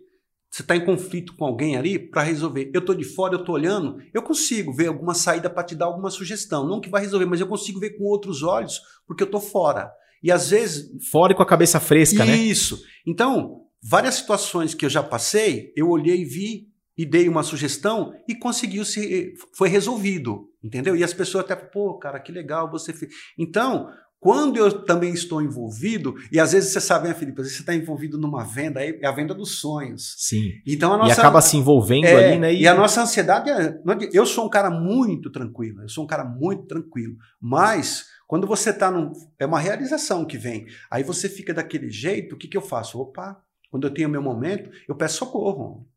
você está em conflito com alguém ali para resolver. Eu estou de fora, eu estou olhando, eu consigo ver alguma saída para te dar alguma sugestão. Não que vai resolver, mas eu consigo ver com outros olhos, porque eu estou fora. E às vezes. Fora e com a cabeça fresca, Isso. né? Isso. Então, várias situações que eu já passei, eu olhei e vi e dei uma sugestão e conseguiu se. Foi resolvido. Entendeu? E as pessoas até, pô, cara, que legal você fez. Então, quando eu também estou envolvido, e às vezes você sabe, né, Felipe, às vezes você está envolvido numa venda, é a venda dos sonhos. Sim. Então a nossa, e acaba se envolvendo é, ali, né? E... e a nossa ansiedade é. Eu sou um cara muito tranquilo, eu sou um cara muito tranquilo. Mas quando você está num. É uma realização que vem. Aí você fica daquele jeito, o que, que eu faço? Opa, quando eu tenho meu momento, eu peço socorro.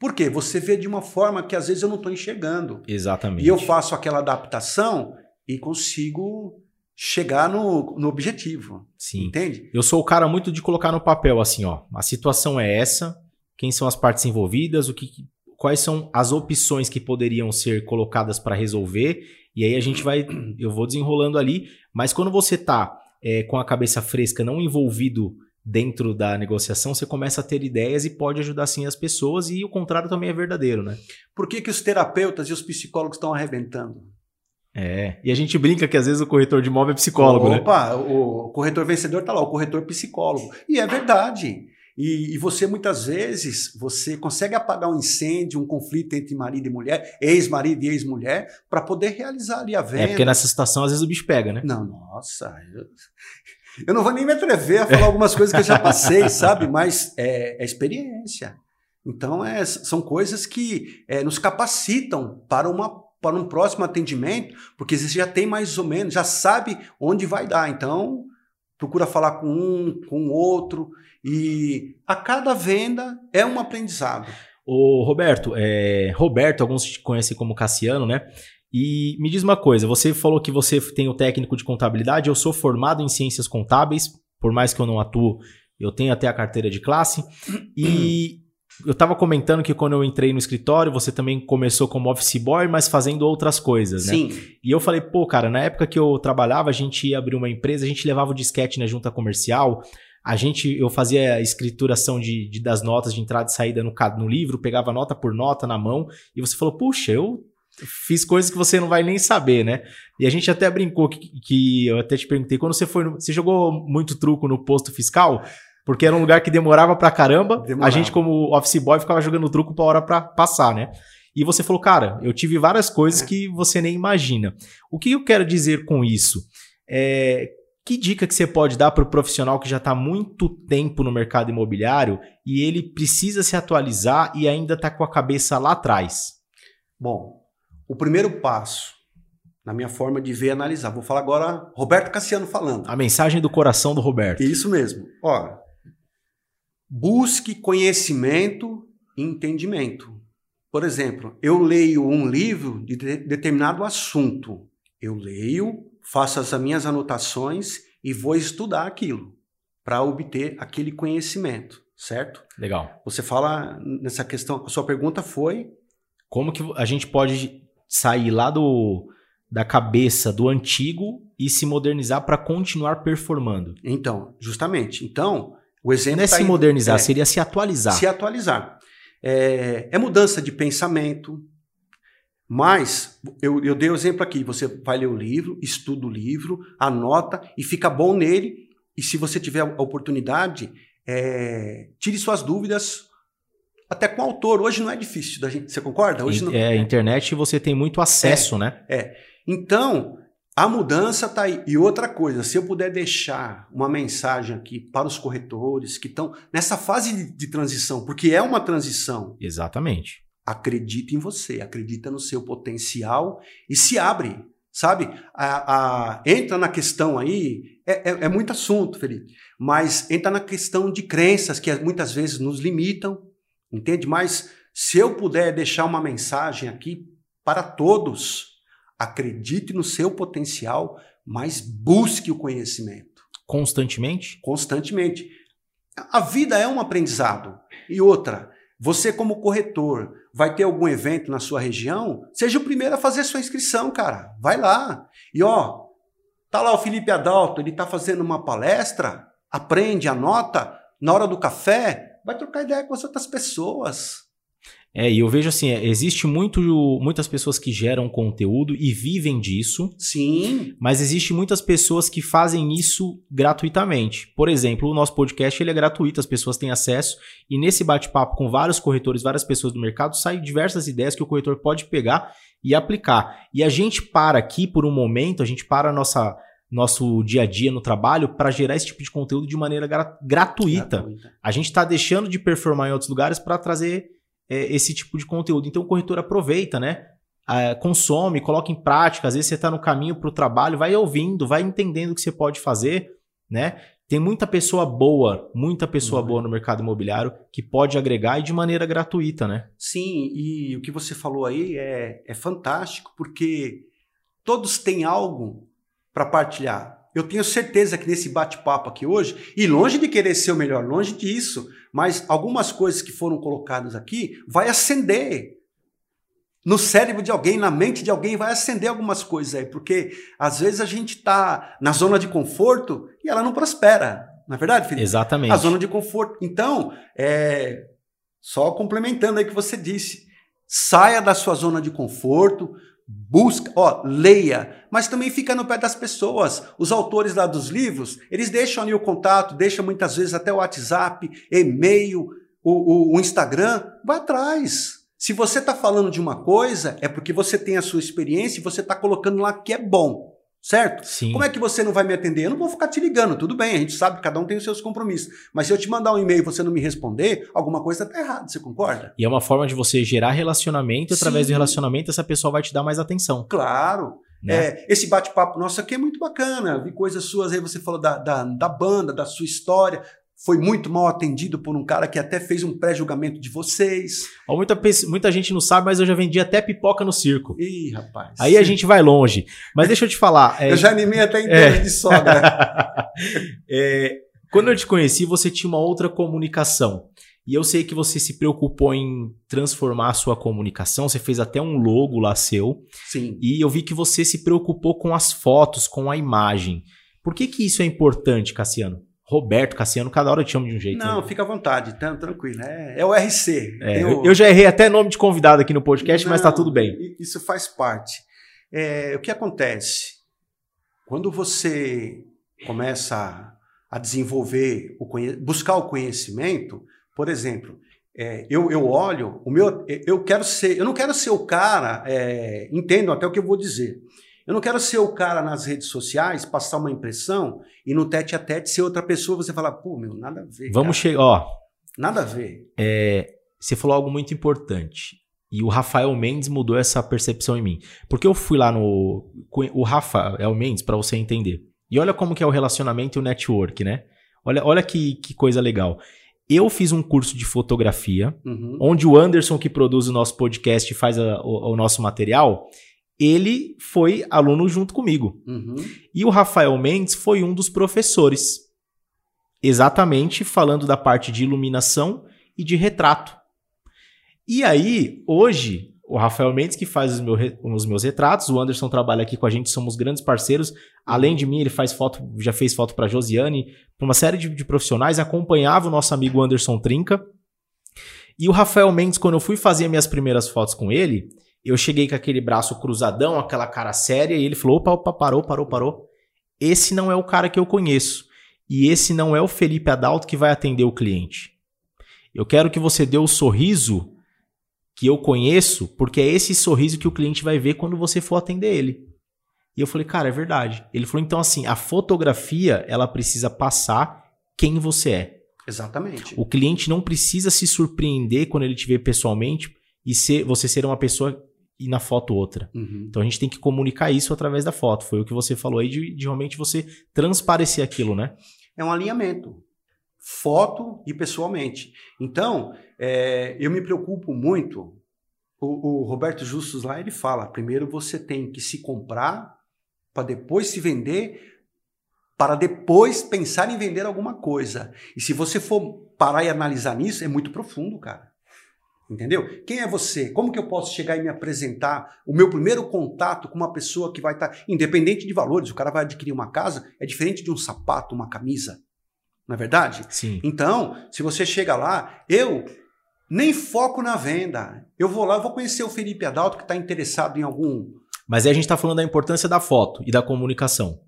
Por quê? Você vê de uma forma que às vezes eu não estou enxergando. Exatamente. E eu faço aquela adaptação e consigo chegar no, no objetivo. Sim. Entende? Eu sou o cara muito de colocar no papel assim, ó, a situação é essa, quem são as partes envolvidas, o que, quais são as opções que poderiam ser colocadas para resolver, e aí a gente vai, eu vou desenrolando ali, mas quando você tá é, com a cabeça fresca, não envolvido dentro da negociação, você começa a ter ideias e pode ajudar sim as pessoas, e o contrário também é verdadeiro, né? Por que, que os terapeutas e os psicólogos estão arrebentando? É, e a gente brinca que às vezes o corretor de imóvel é psicólogo, né? Opa, né? o corretor vencedor tá lá, o corretor psicólogo. E é verdade. E, e, você muitas vezes você consegue apagar um incêndio, um conflito entre marido e mulher, ex-marido e ex-mulher, para poder realizar ali a venda. É porque nessa situação às vezes o bicho pega, né? Não, nossa, eu, eu não vou nem me atrever a falar algumas coisas que eu já passei, sabe? Mas é, é experiência. Então é, são coisas que é, nos capacitam para uma para um próximo atendimento, porque você já tem mais ou menos, já sabe onde vai dar. Então, procura falar com um, com outro, e a cada venda é um aprendizado. O Roberto, é, Roberto, alguns te conhecem como Cassiano, né? E me diz uma coisa, você falou que você tem o técnico de contabilidade, eu sou formado em ciências contábeis, por mais que eu não atuo, eu tenho até a carteira de classe, e eu estava comentando que quando eu entrei no escritório, você também começou como office boy, mas fazendo outras coisas, né? Sim. E eu falei, pô, cara, na época que eu trabalhava, a gente ia abrir uma empresa, a gente levava o disquete na junta comercial, a gente, eu fazia a escrituração de, de, das notas de entrada e saída no, no livro, pegava nota por nota na mão, e você falou, puxa, eu fiz coisas que você não vai nem saber, né? E a gente até brincou que, que eu até te perguntei, quando você foi, no, você jogou muito truco no posto fiscal? Porque era um lugar que demorava pra caramba. Demorava. A gente, como office boy, ficava jogando truco pra hora pra passar, né? E você falou, cara, eu tive várias coisas que você nem imagina. O que eu quero dizer com isso? É, que dica que você pode dar para o profissional que já está muito tempo no mercado imobiliário e ele precisa se atualizar e ainda está com a cabeça lá atrás? Bom, o primeiro passo, na minha forma de ver e analisar, vou falar agora Roberto Cassiano falando. A mensagem do coração do Roberto. Isso mesmo. Ó, busque conhecimento e entendimento. Por exemplo, eu leio um livro de determinado assunto. Eu leio, faço as minhas anotações e vou estudar aquilo para obter aquele conhecimento, certo? Legal. Você fala nessa questão, a sua pergunta foi como que a gente pode sair lá do da cabeça do antigo e se modernizar para continuar performando? Então, justamente. Então, o exemplo não é tá se modernizar, é, seria se atualizar. Se atualizar. É, é, mudança de pensamento. Mas, eu, eu dei o um exemplo aqui: você vai ler o livro, estuda o livro, anota e fica bom nele. E se você tiver a oportunidade, é, tire suas dúvidas até com o autor. Hoje não é difícil da gente. Você concorda? Hoje não, é, internet você tem muito acesso, é, né? É. Então, a mudança está aí. E outra coisa, se eu puder deixar uma mensagem aqui para os corretores que estão nessa fase de, de, transição, porque é uma transição. Exatamente. Acredita em você, acredita no seu potencial e se abre, sabe? A, a, entra na questão aí, é, é, é muito assunto, Felipe, mas entra na questão de crenças que muitas vezes nos limitam, entende? Mas se eu puder deixar uma mensagem aqui para todos. Acredite no seu potencial, mas busque o conhecimento. Constantemente? Constantemente. A vida é um aprendizado. E outra, você como corretor vai ter algum evento na sua região, seja o primeiro a fazer sua inscrição, cara. Vai lá. E ó, tá lá o Felipe Adalto, ele tá fazendo uma palestra, aprende, anota, na hora do café, vai trocar ideia com as outras pessoas. É, e eu vejo assim, é, existe muito, muitas pessoas que geram conteúdo e vivem disso. Sim. Mas existe muitas pessoas que fazem isso gratuitamente. Por exemplo, o nosso podcast ele é gratuito, as pessoas têm acesso. E nesse bate-papo com vários corretores, várias pessoas do mercado, saem diversas ideias que o corretor pode pegar e aplicar. E a gente para aqui por um momento, a gente para a nossa nosso dia a dia no trabalho para gerar esse tipo de conteúdo de maneira gra gratuita. gratuita. A gente está deixando de performar em outros lugares para trazer é, esse tipo de conteúdo. Então o corretor aproveita, né? Ah, consome, coloca em prática. Às vezes você está no caminho para o trabalho, vai ouvindo, vai entendendo o que você pode fazer, né? Tem muita pessoa boa, muita pessoa uhum. boa no mercado imobiliário que pode agregar e de maneira gratuita, né? Sim, e o que você falou aí é, é fantástico, porque todos têm algo para partilhar. Eu tenho certeza que nesse bate-papo aqui hoje, e longe de querer ser o melhor, longe disso, mas algumas coisas que foram colocadas aqui vai acender no cérebro de alguém, na mente de alguém, vai acender algumas coisas aí, porque às vezes a gente está na zona de conforto e ela não prospera. Não é verdade, Felipe? Exatamente. A zona de conforto. Então, é, só complementando aí o que você disse, saia da sua zona de conforto, busca, ó, leia, mas também fica no pé das pessoas. Os autores lá dos livros, eles deixam ali o contato, deixam muitas vezes até o WhatsApp, e-mail, o, o, o Instagram, vai atrás. Se você está falando de uma coisa, é porque você tem a sua experiência e você está colocando lá que é bom. Certo? Sim. Como é que você não vai me atender? Eu não vou ficar te ligando, tudo bem, a gente sabe que cada um tem os seus compromissos. Mas se eu te mandar um e-mail e você não me responder, alguma coisa está errada, você concorda? E é uma forma de você gerar relacionamento, e através do relacionamento essa pessoa vai te dar mais atenção. Claro. Né? É, esse bate-papo nosso aqui é muito bacana. Vi coisas suas aí, você falou da, da, da banda, da sua história foi muito mal atendido por um cara que até fez um pré-julgamento de vocês. muita, muita gente não sabe, mas eu já vendi até pipoca no circo. Ih, rapaz. Aí sim. a gente vai longe. Mas deixa eu te falar. É... Eu já animei até em é... de sogra. é... Quando eu te conheci, você tinha uma outra comunicação. E eu sei que você se preocupou em transformar a sua comunicação. Você fez até um logo lá seu. Sim. E eu vi que você se preocupou com as fotos, com a imagem. Por que, que isso é importante, Cassiano? Roberto, Cassiano, cada hora eu te chamo de um jeito. Não, né? fica à vontade, tá, tranquilo. É, é o RC. É, o... Eu já errei até nome de convidado aqui no podcast, Não, mas tá tudo bem. Isso faz parte. É, o que acontece? Quando você começa a desenvolver, o buscar o conhecimento, por exemplo, é, eu, eu olho, o meu, eu quero ser, eu não quero ser o cara, é, entendam até o que eu vou dizer. Eu não quero ser o cara nas redes sociais, passar uma impressão e no tete a tete ser outra pessoa você falar, pô, meu, nada a ver. Vamos chegar, ó. Nada a ver. É, você falou algo muito importante. E o Rafael Mendes mudou essa percepção em mim. Porque eu fui lá no. O Rafael Mendes, para você entender. E olha como que é o relacionamento e o network, né? Olha, olha que, que coisa legal. Eu fiz um curso de fotografia, uhum. onde o Anderson, que produz o nosso podcast e faz a, o, o nosso material, ele foi aluno junto comigo. Uhum. E o Rafael Mendes foi um dos professores. Exatamente falando da parte de iluminação e de retrato. E aí, hoje, o Rafael Mendes que faz os, meu, os, meus retratos, o Anderson trabalha aqui com a gente, somos grandes parceiros. Além de mim, ele faz foto, já fez foto para Josiane, para uma série de, de profissionais, acompanhava o nosso amigo Anderson Trinca. E o Rafael Mendes, quando eu fui fazer minhas primeiras fotos com ele, eu cheguei com aquele braço cruzadão, aquela cara séria, e ele falou: opa, opa, parou, parou, parou. Esse não é o cara que eu conheço. E esse não é o Felipe Adalto que vai atender o cliente. Eu quero que você dê o sorriso que eu conheço, porque é esse sorriso que o cliente vai ver quando você for atender ele. E eu falei, cara, é verdade. Ele falou, então assim, a fotografia, ela precisa passar quem você é. Exatamente. O cliente não precisa se surpreender quando ele te vê pessoalmente e ser, você ser uma pessoa e na foto outra. Uhum. Então a gente tem que comunicar isso através da foto. Foi o que você falou aí de, de realmente você transparecer aquilo, né? É um alinhamento. Foto e pessoalmente. Então, é, eu me preocupo muito o, o Roberto Justus lá, ele fala: primeiro você tem que se comprar para depois se vender, para depois pensar em vender alguma coisa. E se você for parar e analisar nisso, é muito profundo, cara. Entendeu? Quem é você? Como que eu posso chegar e me apresentar? O meu primeiro contato com uma pessoa que vai estar, tá, independente de valores, o cara vai adquirir uma casa, é diferente de um sapato, uma camisa. Não é verdade? Sim. Então, se você chega lá, eu nem foco na venda. Eu vou lá, eu vou conhecer o Felipe Adalto que está interessado em algum. Mas aí a gente está falando da importância da foto e da comunicação.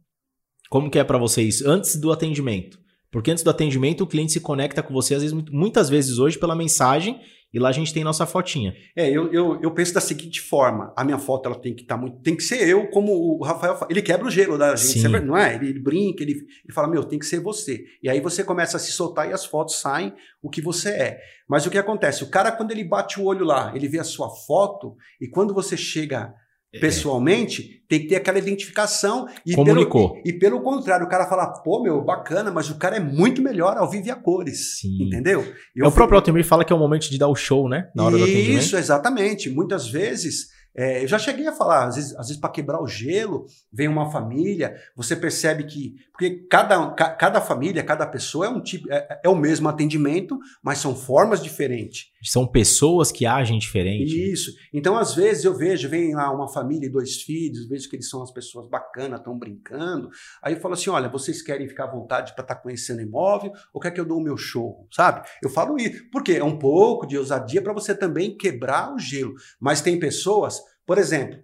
Como que é para vocês antes do atendimento? Porque antes do atendimento o cliente se conecta com você às vezes, muitas vezes hoje pela mensagem e lá a gente tem nossa fotinha. É, eu, eu, eu penso da seguinte forma: a minha foto ela tem que estar tá muito. Tem que ser eu, como o Rafael fala. Ele quebra o gelo da gente, Sim. não é? Ele, ele brinca, ele, ele fala: Meu, tem que ser você. E aí você começa a se soltar e as fotos saem o que você é. Mas o que acontece? O cara, quando ele bate o olho lá, ele vê a sua foto, e quando você chega. Pessoalmente, tem que ter aquela identificação. E Comunicou. Pelo, e, pelo contrário, o cara fala, pô, meu, bacana, mas o cara é muito melhor ao vivo e a cores. Sim. Entendeu? E é o próprio Altemir fala que é o momento de dar o show, né? Na hora Isso, do atendimento. Isso, exatamente. Muitas vezes é, eu já cheguei a falar, às vezes, às vezes para quebrar o gelo, vem uma família, você percebe que. Porque cada, cada família, cada pessoa é um tipo, é, é o mesmo atendimento, mas são formas diferentes. São pessoas que agem diferente. Isso. Então, às vezes, eu vejo, vem lá uma família e dois filhos, vejo que eles são as pessoas bacanas, estão brincando. Aí eu falo assim: olha, vocês querem ficar à vontade para estar tá conhecendo imóvel, ou quer que eu dou o meu show? Sabe? Eu falo isso. Porque é um pouco de ousadia para você também quebrar o gelo. Mas tem pessoas por exemplo,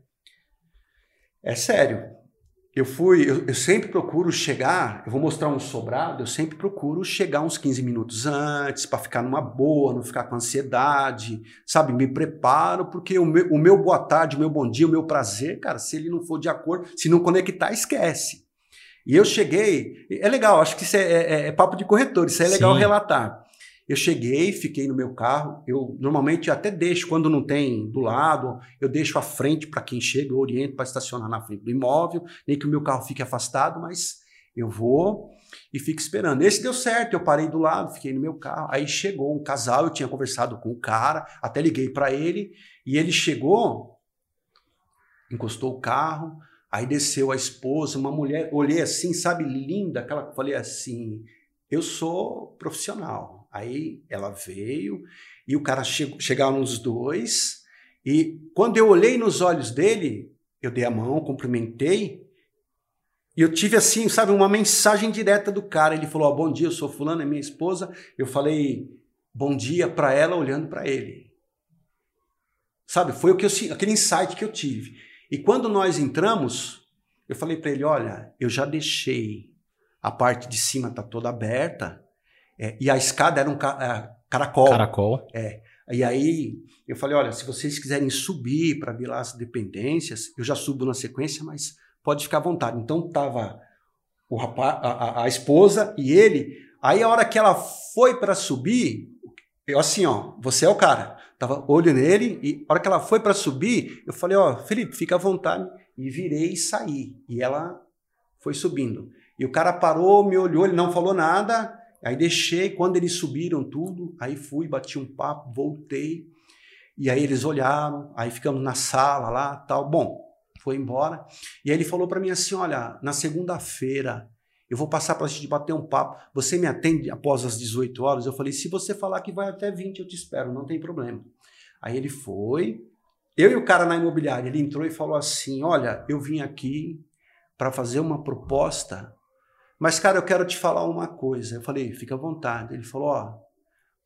é sério. Eu fui, eu, eu, sempre procuro chegar, eu vou mostrar um sobrado, eu sempre procuro chegar uns 15 minutos antes para ficar numa boa, não ficar com ansiedade, sabe? Me preparo, porque o meu, o meu boa tarde, o meu bom dia, o meu prazer, cara, se ele não for de acordo, se não conectar, esquece. E eu cheguei, é legal, acho que isso é, é, é papo de corretor, isso é legal Sim. relatar. Eu cheguei, fiquei no meu carro. Eu normalmente até deixo, quando não tem do lado, eu deixo à frente para quem chega, eu oriento para estacionar na frente do imóvel, nem que o meu carro fique afastado, mas eu vou e fico esperando. Esse deu certo, eu parei do lado, fiquei no meu carro. Aí chegou um casal, eu tinha conversado com o cara, até liguei para ele, e ele chegou, encostou o carro, aí desceu a esposa, uma mulher, olhei assim, sabe, linda, aquela, falei assim, eu sou profissional Aí ela veio e o cara chegou, chegaram nos dois. E quando eu olhei nos olhos dele, eu dei a mão, cumprimentei. E eu tive assim, sabe, uma mensagem direta do cara. Ele falou: oh, "Bom dia, eu sou fulano, é minha esposa". Eu falei: "Bom dia" para ela olhando para ele. Sabe, foi o que eu aquele insight que eu tive. E quando nós entramos, eu falei para ele: "Olha, eu já deixei a parte de cima tá toda aberta. É, e a escada era um ca é, caracol. Caracol. É. E aí eu falei, olha, se vocês quiserem subir para ver lá as dependências, eu já subo na sequência, mas pode ficar à vontade. Então tava o rapaz, a, a esposa e ele. Aí a hora que ela foi para subir, eu assim, ó, você é o cara. Tava olho nele e a hora que ela foi para subir, eu falei, ó, Felipe, fica à vontade. E virei e saí. E ela foi subindo. E o cara parou, me olhou, ele não falou nada. Aí deixei, quando eles subiram tudo, aí fui, bati um papo, voltei. E aí eles olharam, aí ficamos na sala lá, tal. Bom, foi embora. E aí ele falou para mim assim: "Olha, na segunda-feira eu vou passar para a gente bater um papo. Você me atende após as 18 horas?" Eu falei: "Se você falar que vai até 20, eu te espero, não tem problema." Aí ele foi. Eu e o cara na imobiliária, ele entrou e falou assim: "Olha, eu vim aqui para fazer uma proposta mas, cara, eu quero te falar uma coisa. Eu falei, fica à vontade. Ele falou, ó,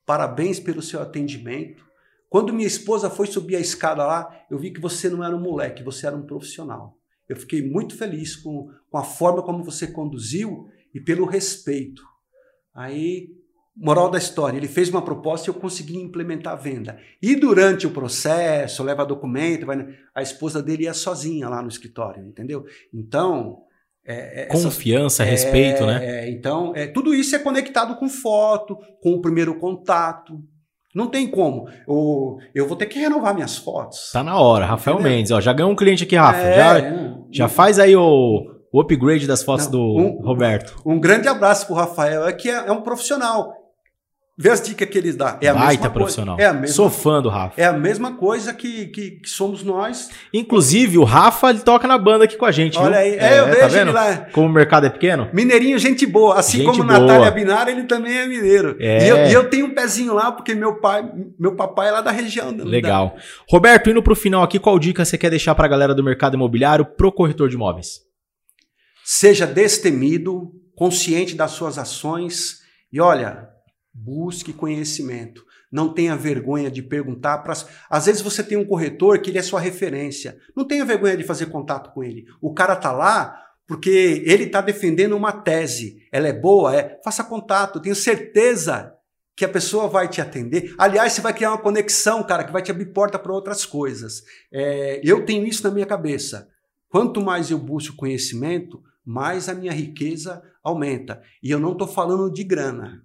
parabéns pelo seu atendimento. Quando minha esposa foi subir a escada lá, eu vi que você não era um moleque, você era um profissional. Eu fiquei muito feliz com, com a forma como você conduziu e pelo respeito. Aí, moral da história, ele fez uma proposta e eu consegui implementar a venda. E durante o processo, leva documento, vai, a esposa dele ia sozinha lá no escritório, entendeu? Então, é, é, Confiança, essa, respeito, né? É, então, é, tudo isso é conectado com foto, com o primeiro contato. Não tem como. Eu, eu vou ter que renovar minhas fotos. Tá na hora, Rafael Entendeu? Mendes. Ó, já ganhou um cliente aqui, Rafa. É, já, já faz aí o, o upgrade das fotos não, do um, Roberto. Um grande abraço pro Rafael. É que é, é um profissional. Vê as dicas que eles dão. É a Baita mesma profissional. Coisa, é a mesma, Sou fã do Rafa. É a mesma coisa que, que, que somos nós. Inclusive, o Rafa, ele toca na banda aqui com a gente, Olha viu? aí, é, eu tá vejo vendo? ele lá. Como o mercado é pequeno. Mineirinho, gente boa. Assim Gente como boa. Natália Binara, ele também é mineiro. É. E, eu, e eu tenho um pezinho lá, porque meu pai, meu papai é lá da região. da- Legal. Roberto, indo pro final aqui, qual dica você quer deixar pra galera do mercado imobiliário pro corretor de imóveis? Seja destemido, consciente das suas ações e olha, busque conhecimento. Não tenha vergonha de perguntar para. Às vezes você tem um corretor que ele é sua referência. Não tenha vergonha de fazer contato com ele. O cara tá lá porque ele está defendendo uma tese. Ela é boa, é. Faça contato. Tenho certeza que a pessoa vai te atender. Aliás, você vai criar uma conexão, cara, que vai te abrir porta para outras coisas. É, eu tenho isso na minha cabeça. Quanto mais eu busco conhecimento, mais a minha riqueza aumenta. E eu não estou falando de grana.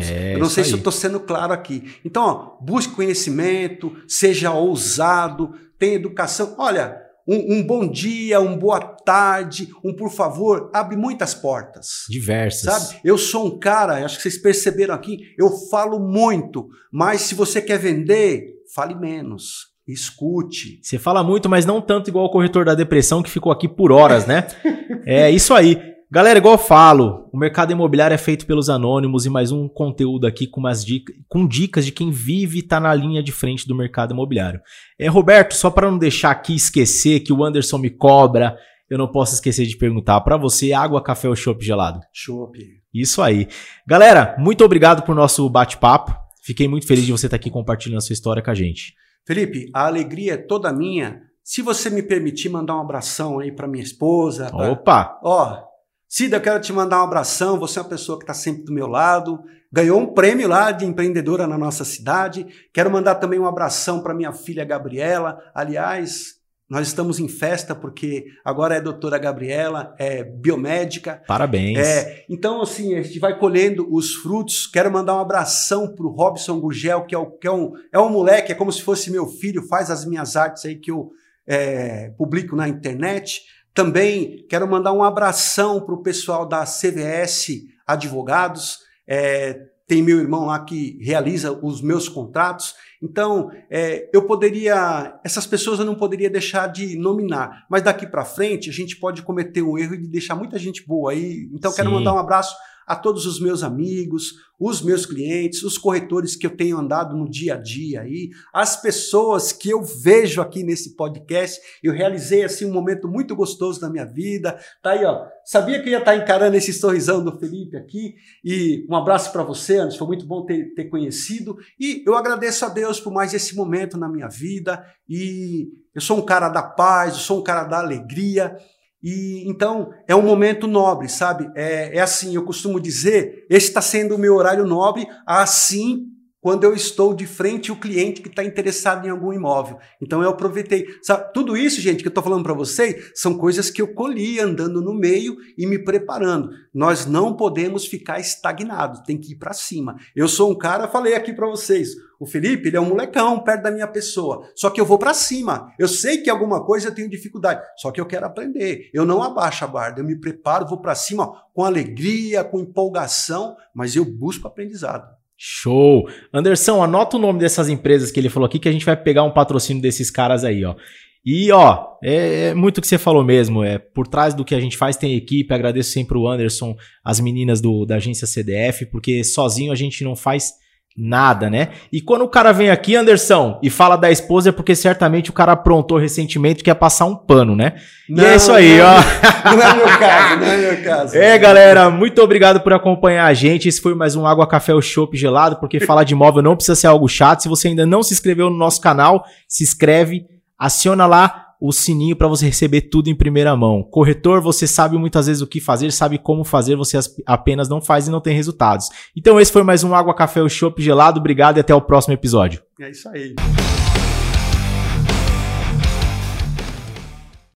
É, eu não sei se eu estou sendo claro aqui. Então, ó, busque conhecimento, seja ousado, tenha educação. Olha, um, um bom dia, um boa tarde, um por favor, abre muitas portas. Diversas. Sabe? Eu sou um cara, acho que vocês perceberam aqui, eu falo muito, mas se você quer vender, fale menos. Escute. Você fala muito, mas não tanto igual o corretor da depressão que ficou aqui por horas, né? é isso aí. Galera, igual eu falo, o mercado imobiliário é feito pelos anônimos e mais um conteúdo aqui com umas dicas, com dicas de quem vive e tá na linha de frente do mercado imobiliário. É, Roberto, só para não deixar aqui esquecer que o Anderson me cobra, eu não posso esquecer de perguntar para você, água, café ou chopp gelado? Chopp. Isso aí. Galera, muito obrigado por nosso bate-papo. Fiquei muito feliz de você estar aqui compartilhando a sua história com a gente. Felipe, a alegria é toda minha. Se você me permitir mandar um abração aí para minha esposa. pra- Opa! Ó, Cida, eu quero te mandar um abração. Você é uma pessoa que está sempre do meu lado. Ganhou um prêmio lá de empreendedora na nossa cidade. Quero mandar também um abração para minha filha Gabriela. Aliás, nós estamos em festa porque agora é doutora Gabriela, é biomédica. Parabéns. É, então, assim, a gente vai colhendo os frutos. Quero mandar um abração pro Robson Gugel, que, é, o, que é, um, é um moleque, é como se fosse meu filho, faz as minhas artes aí que eu é, publico na internet. Também quero mandar um abração pro pessoal da CVS Advogados. É, tem meu irmão lá que realiza os meus contratos. Então, é, eu poderia, essas pessoas eu não poderia deixar de nominar, mas daqui para frente a gente pode cometer um erro de deixar muita gente boa aí. Então, quero Sim. mandar um abraço a todos os meus amigos, os meus clientes, os corretores que eu tenho andado no dia a dia aí, as pessoas que eu vejo aqui nesse podcast. Eu realizei assim um momento muito gostoso da minha vida. Tá aí, ó. Sabia que eu ia estar encarando esse sorrisão do Felipe aqui. E um abraço para você, Anderson. Foi muito bom ter, ter conhecido. E eu agradeço a Deus por mais esse momento na minha vida. E eu sou um cara da paz, eu sou um cara da alegria. E então é um momento nobre, sabe? É, é assim, eu costumo dizer, esse está sendo o meu horário nobre, assim quando eu estou de frente ao cliente que está interessado em algum imóvel. Então eu aproveitei. Sabe, tudo isso, gente, que eu estou falando para vocês, são coisas que eu colhi andando no meio e me preparando. Nós não podemos ficar estagnados, tem que ir para cima. Eu sou um cara, falei aqui para vocês, o Felipe, ele é um molecão perto da minha pessoa. Só que eu vou para cima. Eu sei que alguma coisa eu tenho dificuldade, só que eu quero aprender. Eu não abaixo a guarda, eu me preparo, vou para cima ó, com alegria, com empolgação, mas eu busco aprendizado. Show! Anderson, anota o nome dessas empresas que ele falou aqui que a gente vai pegar um patrocínio desses caras aí, ó. E, ó, é, é muito o que você falou mesmo. É, por trás do que a gente faz tem equipe. Agradeço sempre o Anderson, as meninas do, da agência CDF, porque sozinho a gente não faz nada, né? E quando o cara vem aqui, Anderson, e fala da esposa, é porque certamente o cara aprontou recentemente que quer passar um pano, né? e é isso aí, não, ó. Não é meu caso, não é meu caso. É, galera, muito obrigado por acompanhar a gente. Esse foi mais um Água Café ou Chopp gelado, porque falar de imóvel não precisa ser algo chato. Se você ainda não se inscreveu no nosso canal, se inscreve, aciona lá o sininho para você receber tudo em primeira mão. Corretor, você sabe muitas vezes o que fazer, sabe como fazer, você as- apenas não faz e não tem resultados. Então esse foi mais um Água Café ou Chopp gelado. Obrigado e até o próximo episódio. É isso aí.